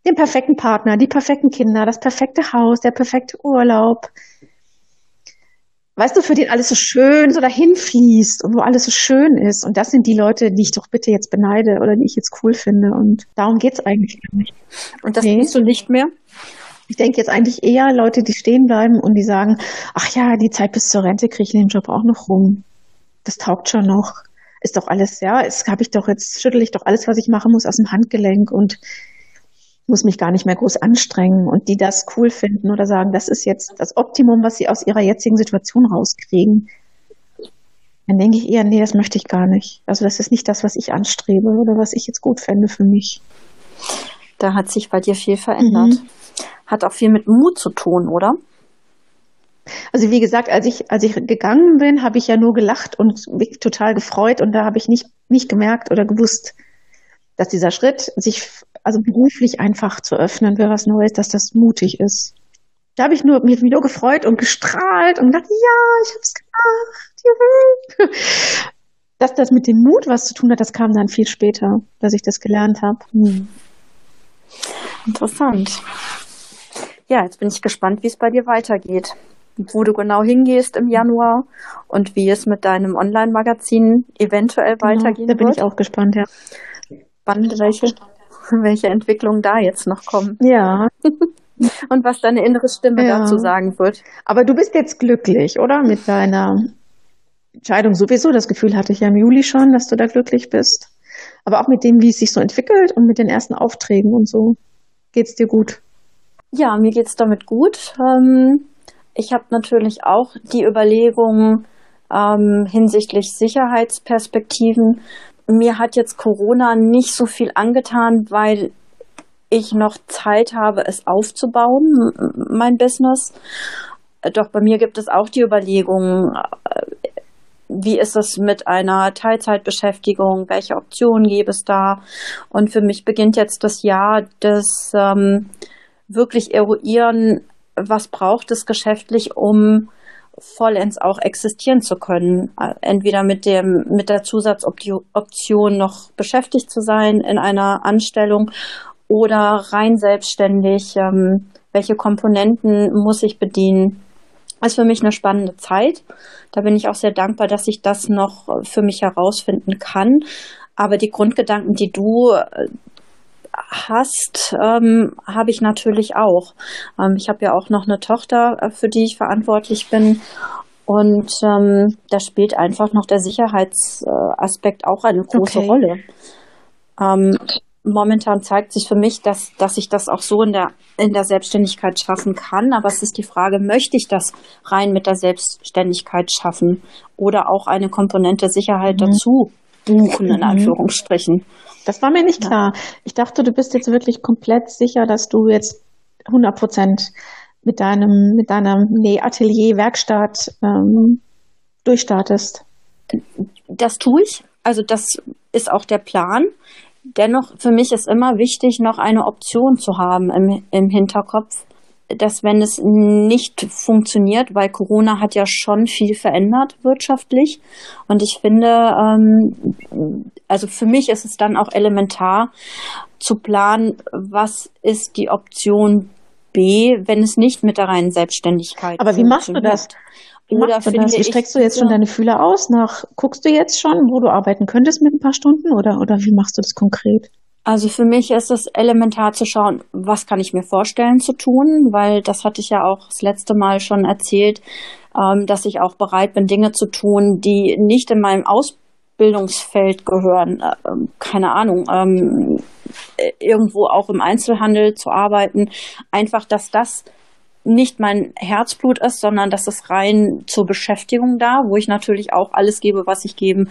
den perfekten Partner, die perfekten Kinder, das perfekte Haus, der perfekte Urlaub. Weißt du, für den alles so schön so dahin fließt und wo alles so schön ist. Und das sind die Leute, die ich doch bitte jetzt beneide oder die ich jetzt cool finde. Und darum geht es eigentlich gar nicht.
Und das nee. du nicht mehr?
Ich denke jetzt eigentlich eher Leute, die stehen bleiben und die sagen, ach ja, die Zeit bis zur Rente kriege ich in den Job auch noch rum. Das taugt schon noch. Ist doch alles, ja, es habe ich doch jetzt, schüttel ich doch alles, was ich machen muss, aus dem Handgelenk und muss mich gar nicht mehr groß anstrengen und die das cool finden oder sagen, das ist jetzt das Optimum, was sie aus ihrer jetzigen Situation rauskriegen, dann denke ich eher, nee, das möchte ich gar nicht. Also das ist nicht das, was ich anstrebe oder was ich jetzt gut fände für mich.
Da hat sich bei dir viel verändert. Mhm. Hat auch viel mit Mut zu tun, oder?
Also wie gesagt, als ich, als ich gegangen bin, habe ich ja nur gelacht und mich total gefreut und da habe ich nicht, nicht gemerkt oder gewusst, dass dieser Schritt, sich also beruflich einfach zu öffnen für was Neues, dass das mutig ist. Da habe ich nur, mich nur gefreut und gestrahlt und gedacht, ja, ich habe es gemacht. Dass das mit dem Mut was zu tun hat, das kam dann viel später, dass ich das gelernt habe. Hm.
Interessant. Ja, jetzt bin ich gespannt, wie es bei dir weitergeht. Wo du genau hingehst im Januar und wie es mit deinem Online-Magazin eventuell genau, weitergehen
da bin wird. ich auch gespannt, ja.
Spannend, welche, welche Entwicklungen da jetzt noch kommen.
Ja.
und was deine innere Stimme ja. dazu sagen wird.
Aber du bist jetzt glücklich, oder? Mit deiner Entscheidung sowieso. Das Gefühl hatte ich ja im Juli schon, dass du da glücklich bist. Aber auch mit dem, wie es sich so entwickelt und mit den ersten Aufträgen und so. Geht's dir gut?
Ja, mir geht's damit gut. Ähm, ich habe natürlich auch die Überlegungen ähm, hinsichtlich Sicherheitsperspektiven. Mir hat jetzt Corona nicht so viel angetan, weil ich noch Zeit habe, es aufzubauen, mein Business. Doch bei mir gibt es auch die Überlegung, äh, wie ist es mit einer Teilzeitbeschäftigung? Welche Optionen gäbe es da? Und für mich beginnt jetzt das Jahr des ähm, wirklich eruieren, was braucht es geschäftlich, um vollends auch existieren zu können. Entweder mit dem, mit der Zusatzoption noch beschäftigt zu sein in einer Anstellung oder rein selbstständig. Ähm, welche Komponenten muss ich bedienen? Das ist für mich eine spannende Zeit. Da bin ich auch sehr dankbar, dass ich das noch für mich herausfinden kann. Aber die Grundgedanken, die du äh, hast, ähm, habe ich natürlich auch. Ähm, ich habe ja auch noch eine Tochter, äh, für die ich verantwortlich bin. Und ähm, da spielt einfach noch der Sicherheitsaspekt auch eine große okay. Rolle. Ähm, momentan zeigt sich für mich, dass, dass ich das auch so in der, in der Selbstständigkeit schaffen kann. Aber es ist die Frage, möchte ich das rein mit der Selbstständigkeit schaffen oder auch eine Komponente Sicherheit mhm. dazu buchen, in mhm. Anführungsstrichen.
Das war mir nicht klar. Ich dachte, du bist jetzt wirklich komplett sicher, dass du jetzt 100 Prozent mit deinem, mit deiner Nähatelier, Werkstatt ähm, durchstartest.
Das tue ich. Also das ist auch der Plan. Dennoch, für mich ist immer wichtig, noch eine Option zu haben im, im Hinterkopf, dass wenn es nicht funktioniert, weil Corona hat ja schon viel verändert wirtschaftlich. Und ich finde, ähm, also für mich ist es dann auch elementar zu planen, was ist die Option B, wenn es nicht mit der reinen Selbstständigkeit
Aber wie machst du das? Wie Oder du das? Wie streckst du jetzt schon deine Fühler aus? Nach guckst du jetzt schon, wo du arbeiten könntest mit ein paar Stunden oder oder wie machst du das konkret?
Also für mich ist es elementar zu schauen, was kann ich mir vorstellen zu tun, weil das hatte ich ja auch das letzte Mal schon erzählt, ähm, dass ich auch bereit bin, Dinge zu tun, die nicht in meinem Aus Ausbildungsfeld gehören, äh, keine Ahnung, ähm, irgendwo auch im Einzelhandel zu arbeiten. Einfach, dass das nicht mein Herzblut ist, sondern dass es rein zur Beschäftigung da, wo ich natürlich auch alles gebe, was ich geben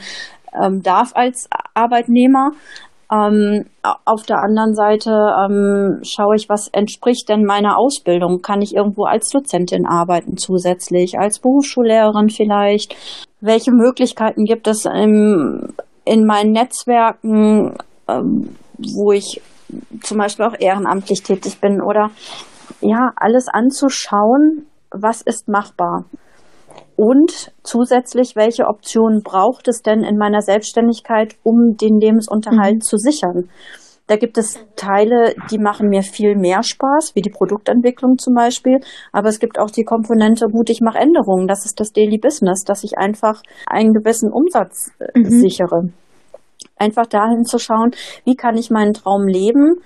ähm, darf als Arbeitnehmer. Ähm, auf der anderen Seite ähm, schaue ich, was entspricht denn meiner Ausbildung? Kann ich irgendwo als Dozentin arbeiten zusätzlich, als Berufsschullehrerin vielleicht? Welche Möglichkeiten gibt es im, in meinen Netzwerken, ähm, wo ich zum Beispiel auch ehrenamtlich tätig bin oder ja, alles anzuschauen, was ist machbar? Und zusätzlich, welche Optionen braucht es denn in meiner Selbstständigkeit, um den Lebensunterhalt mhm. zu sichern? Da gibt es Teile, die machen mir viel mehr Spaß, wie die Produktentwicklung zum Beispiel. Aber es gibt auch die Komponente, gut, ich mache Änderungen. Das ist das Daily Business, dass ich einfach einen gewissen Umsatz äh, mhm. sichere. Einfach dahin zu schauen, wie kann ich meinen Traum leben,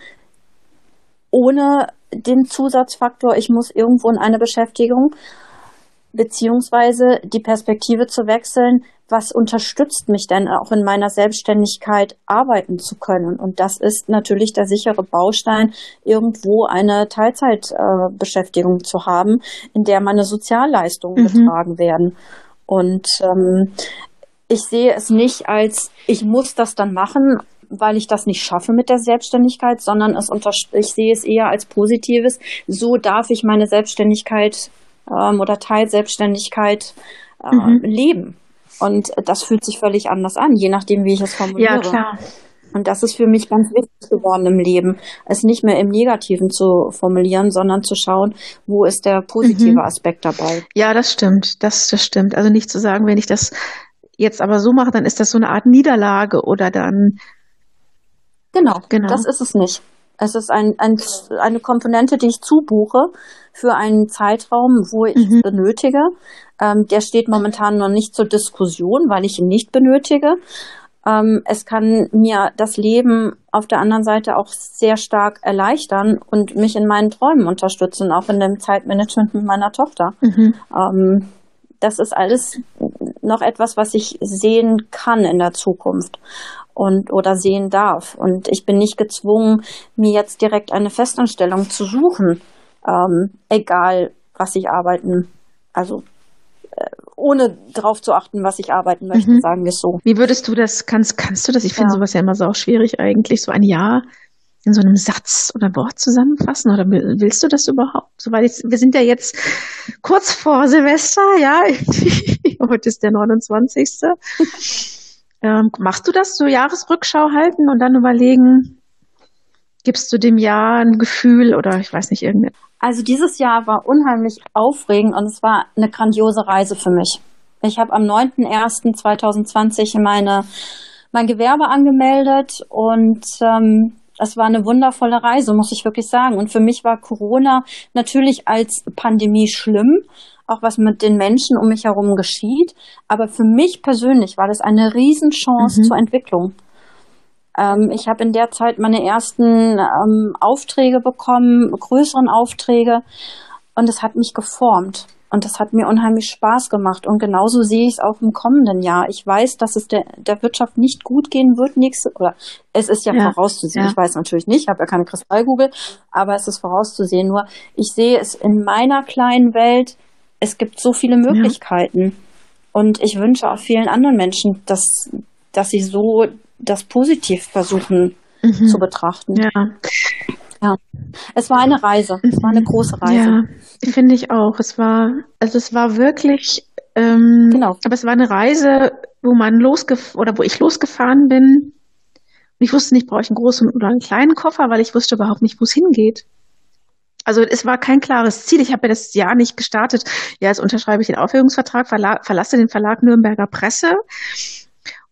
ohne den Zusatzfaktor, ich muss irgendwo in eine Beschäftigung beziehungsweise die Perspektive zu wechseln, was unterstützt mich denn auch in meiner Selbstständigkeit arbeiten zu können? Und das ist natürlich der sichere Baustein, irgendwo eine Teilzeitbeschäftigung äh, zu haben, in der meine Sozialleistungen mhm. getragen werden. Und ähm, ich sehe es nicht als, ich muss das dann machen, weil ich das nicht schaffe mit der Selbstständigkeit, sondern es unter, ich sehe es eher als Positives. So darf ich meine Selbstständigkeit ähm, oder Teilselbstständigkeit äh, mhm. leben. Und das fühlt sich völlig anders an, je nachdem, wie ich es formuliere.
Ja, klar.
Und das ist für mich ganz wichtig geworden im Leben, es nicht mehr im Negativen zu formulieren, sondern zu schauen, wo ist der positive mhm. Aspekt dabei.
Ja, das stimmt. Das, das stimmt. Also nicht zu sagen, wenn ich das jetzt aber so mache, dann ist das so eine Art Niederlage oder dann.
Genau, genau. das ist es nicht. Es ist ein, ein, eine Komponente, die ich zubuche für einen Zeitraum, wo ich mhm. benötige. Ähm, der steht momentan noch nicht zur Diskussion, weil ich ihn nicht benötige. Ähm, es kann mir das Leben auf der anderen Seite auch sehr stark erleichtern und mich in meinen Träumen unterstützen, auch in dem Zeitmanagement mit meiner Tochter. Mhm. Ähm, das ist alles noch etwas, was ich sehen kann in der Zukunft und oder sehen darf. Und ich bin nicht gezwungen, mir jetzt direkt eine Festanstellung zu suchen, ähm, egal was ich arbeiten, also äh, ohne darauf zu achten, was ich arbeiten möchte, mhm. sagen wir es so.
Wie würdest du das, kannst, kannst du das, ich finde ja. sowas ja immer so auch schwierig eigentlich, so ein Jahr in so einem Satz oder Wort zusammenfassen? Oder willst du das überhaupt? Soweit ich, wir sind ja jetzt kurz vor Silvester, ja. Heute ist der 29. Ähm, machst du das, so Jahresrückschau halten und dann überlegen, gibst du dem Jahr ein Gefühl oder ich weiß nicht, irgendein.
Also dieses Jahr war unheimlich aufregend und es war eine grandiose Reise für mich. Ich habe am 9.01.2020 meine, mein Gewerbe angemeldet und ähm, es war eine wundervolle Reise, muss ich wirklich sagen. Und für mich war Corona natürlich als Pandemie schlimm, auch was mit den Menschen um mich herum geschieht. Aber für mich persönlich war das eine Riesenchance mhm. zur Entwicklung. Ähm, ich habe in der Zeit meine ersten ähm, Aufträge bekommen, größeren Aufträge. Und es hat mich geformt. Und das hat mir unheimlich Spaß gemacht. Und genauso sehe ich es auch im kommenden Jahr. Ich weiß, dass es der, der Wirtschaft nicht gut gehen wird nächste, oder es ist ja, ja vorauszusehen. Ja. Ich weiß natürlich nicht, ich habe ja keine Kristallkugel, aber es ist vorauszusehen. Nur ich sehe es in meiner kleinen Welt es gibt so viele Möglichkeiten. Ja. Und ich wünsche auch vielen anderen Menschen, dass, dass sie so das positiv versuchen mhm. zu betrachten.
Ja.
Ja. Es war eine Reise. Es war eine große Reise.
Ja, finde ich auch. Es war, also es war wirklich, ähm, genau. aber es war eine Reise, wo man losgef oder wo ich losgefahren bin. Und ich wusste nicht, brauche ich einen großen oder einen kleinen Koffer, weil ich wusste überhaupt nicht, wo es hingeht. Also es war kein klares Ziel. Ich habe ja das Jahr nicht gestartet. Ja, jetzt unterschreibe ich den Aufhebungsvertrag, verlasse den Verlag Nürnberger Presse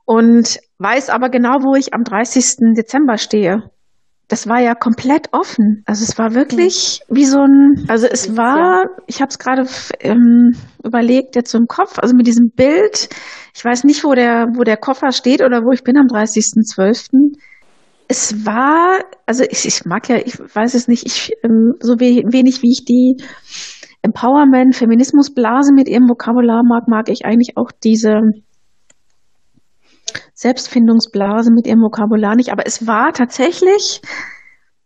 und weiß aber genau, wo ich am 30. Dezember stehe. Das war ja komplett offen. Also es war wirklich wie so ein, also es war, ich habe es gerade ähm, überlegt jetzt so im Kopf, also mit diesem Bild, ich weiß nicht, wo der, wo der Koffer steht oder wo ich bin am 30.12 es war, also ich, ich mag ja, ich weiß es nicht, ich, ähm, so wenig wie ich die Empowerment, Feminismusblase mit ihrem Vokabular mag, mag ich eigentlich auch diese Selbstfindungsblase mit ihrem Vokabular nicht, aber es war tatsächlich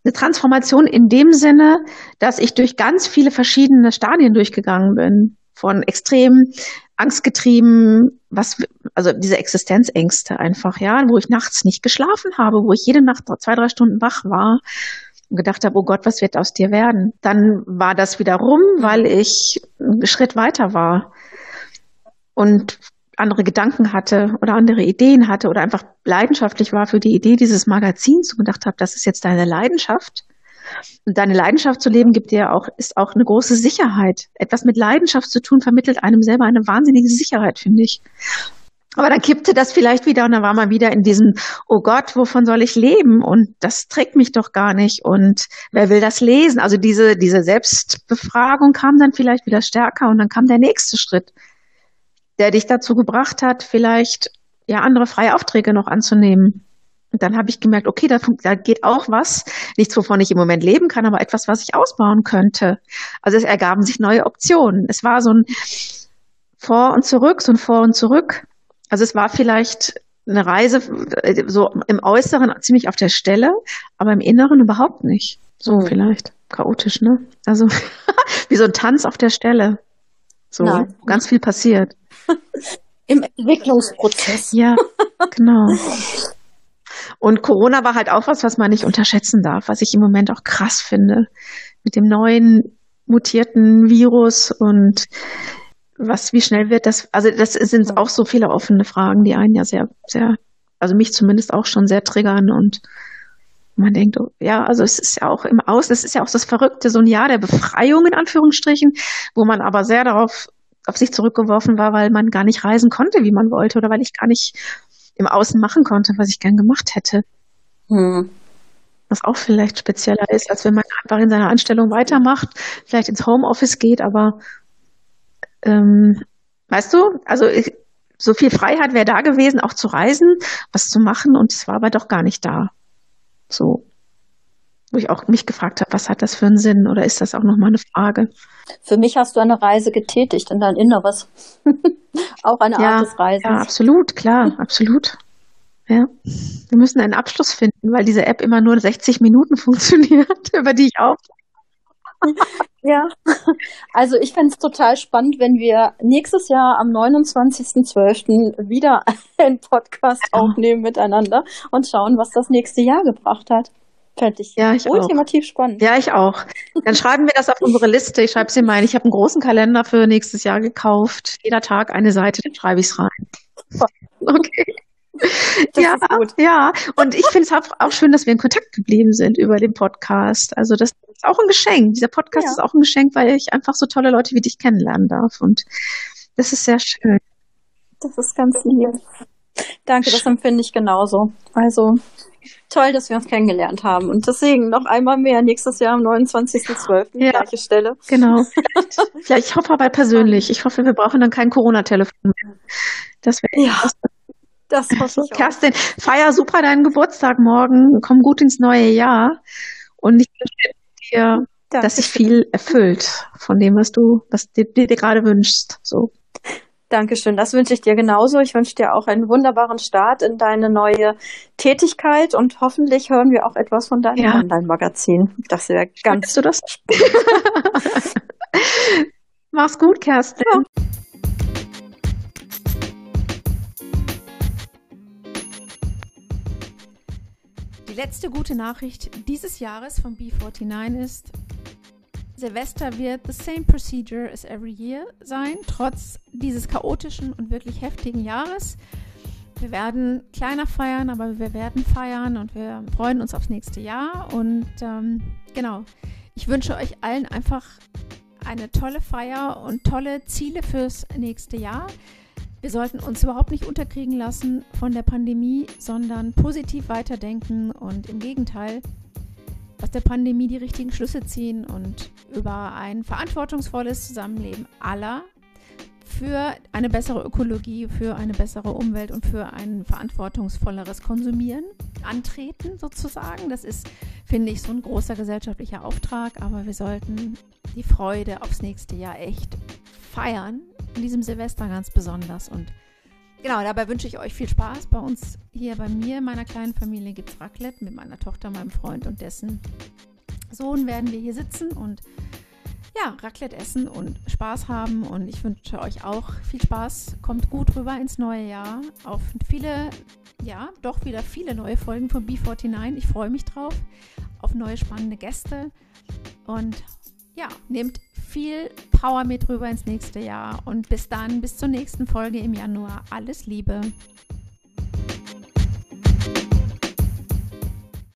eine Transformation in dem Sinne, dass ich durch ganz viele verschiedene Stadien durchgegangen bin. Von extrem angstgetrieben, was, also diese Existenzängste einfach, ja, wo ich nachts nicht geschlafen habe, wo ich jede Nacht zwei, drei Stunden wach war und gedacht habe, oh Gott, was wird aus dir werden? Dann war das wieder rum, weil ich einen Schritt weiter war und andere Gedanken hatte oder andere Ideen hatte oder einfach leidenschaftlich war für die Idee dieses Magazins und gedacht habe, das ist jetzt deine Leidenschaft. Und deine Leidenschaft zu leben gibt dir auch, ist auch eine große Sicherheit. Etwas mit Leidenschaft zu tun vermittelt einem selber eine wahnsinnige Sicherheit, finde ich. Aber dann kippte das vielleicht wieder und dann war man wieder in diesem, oh Gott, wovon soll ich leben? Und das trägt mich doch gar nicht. Und wer will das lesen? Also diese, diese Selbstbefragung kam dann vielleicht wieder stärker und dann kam der nächste Schritt, der dich dazu gebracht hat, vielleicht ja andere freie Aufträge noch anzunehmen. Und dann habe ich gemerkt, okay, da, da geht auch was, nichts, wovon ich im Moment leben kann, aber etwas, was ich ausbauen könnte. Also es ergaben sich neue Optionen. Es war so ein Vor und zurück, so ein Vor und zurück. Also es war vielleicht eine Reise so im Äußeren ziemlich auf der Stelle, aber im Inneren überhaupt nicht. So mhm. vielleicht chaotisch, ne? Also wie so ein Tanz auf der Stelle. So Nein. ganz viel passiert.
Im Entwicklungsprozess.
Ja, genau. Und Corona war halt auch was, was man nicht unterschätzen darf, was ich im Moment auch krass finde. Mit dem neuen mutierten Virus und was, wie schnell wird das? Also, das sind auch so viele offene Fragen, die einen ja sehr, sehr, also mich zumindest auch schon sehr triggern und man denkt, oh, ja, also es ist ja auch im Aus, es ist ja auch das Verrückte, so ein Jahr der Befreiung in Anführungsstrichen, wo man aber sehr darauf auf sich zurückgeworfen war, weil man gar nicht reisen konnte, wie man wollte, oder weil ich gar nicht im Außen machen konnte, was ich gern gemacht hätte. Hm. Was auch vielleicht spezieller ist, als wenn man einfach in seiner Anstellung weitermacht, vielleicht ins Homeoffice geht, aber ähm, weißt du, also ich, so viel Freiheit wäre da gewesen, auch zu reisen, was zu machen, und es war aber doch gar nicht da. So wo ich auch mich gefragt habe, was hat das für einen Sinn oder ist das auch nochmal eine Frage?
Für mich hast du eine Reise getätigt in dein Inneres. auch eine ja, Art des Reisens.
Ja, absolut, klar, absolut. Ja. Wir müssen einen Abschluss finden, weil diese App immer nur 60 Minuten funktioniert, über die ich auch.
ja, also ich fände es total spannend, wenn wir nächstes Jahr am 29.12. wieder einen Podcast ja. aufnehmen miteinander und schauen, was das nächste Jahr gebracht hat. Fände ich, ja, ich ultimativ auch. spannend.
Ja, ich auch. Dann schreiben wir das auf unsere Liste. Ich schreibe sie mal ein. Ich habe einen großen Kalender für nächstes Jahr gekauft. Jeder Tag eine Seite, dann schreibe ich es rein. Okay. Das ja, ja. Und ich finde es auch schön, dass wir in Kontakt geblieben sind über den Podcast. Also das ist auch ein Geschenk. Dieser Podcast ja. ist auch ein Geschenk, weil ich einfach so tolle Leute wie dich kennenlernen darf. Und das ist sehr schön.
Das ist ganz lieb. Danke, das empfinde ich genauso. Also toll, dass wir uns kennengelernt haben. Und deswegen noch einmal mehr nächstes Jahr am 29.12. Ja, gleiche Stelle.
Genau. Vielleicht, ich hoffe aber persönlich. Ich hoffe, wir brauchen dann kein Corona-Telefon mehr. Das wäre ja. Das hoffe ich Kerstin, feier super deinen Geburtstag morgen. Komm gut ins neue Jahr. Und ich wünsche dir, Danke. dass sich viel erfüllt von dem, was du, was dir, dir gerade wünschst. So.
Dankeschön. Das wünsche ich dir genauso. Ich wünsche dir auch einen wunderbaren Start in deine neue Tätigkeit und hoffentlich hören wir auch etwas von deinem ja. Online-Magazin. Das wäre ganz.
du das? Mach's gut, Kerstin. Ja.
Die letzte gute Nachricht dieses Jahres von B49 ist, Silvester wird the same procedure as every year sein, trotz dieses chaotischen und wirklich heftigen Jahres. Wir werden kleiner feiern, aber wir werden feiern und wir freuen uns aufs nächste Jahr. Und ähm, genau, ich wünsche euch allen einfach eine tolle Feier und tolle Ziele fürs nächste Jahr. Wir sollten uns überhaupt nicht unterkriegen lassen von der Pandemie, sondern positiv weiterdenken und im Gegenteil aus der Pandemie die richtigen Schlüsse ziehen und über ein verantwortungsvolles Zusammenleben aller für eine bessere Ökologie, für eine bessere Umwelt und für ein verantwortungsvolleres Konsumieren antreten, sozusagen. Das ist, finde ich, so ein großer gesellschaftlicher Auftrag, aber wir sollten die Freude aufs nächste Jahr echt feiern, in diesem Silvester ganz besonders und Genau, dabei wünsche ich euch viel Spaß. Bei uns hier bei mir, meiner kleinen Familie, gibt es Raclette mit meiner Tochter, meinem Freund und dessen Sohn werden wir hier sitzen und ja, Raclette essen und Spaß haben. Und ich wünsche euch auch viel Spaß. Kommt gut rüber ins neue Jahr. Auf viele, ja, doch wieder viele neue Folgen von B49. Ich freue mich drauf. Auf neue spannende Gäste. Und ja, nehmt viel Power mit rüber ins nächste Jahr. Und bis dann, bis zur nächsten Folge im Januar. Alles Liebe.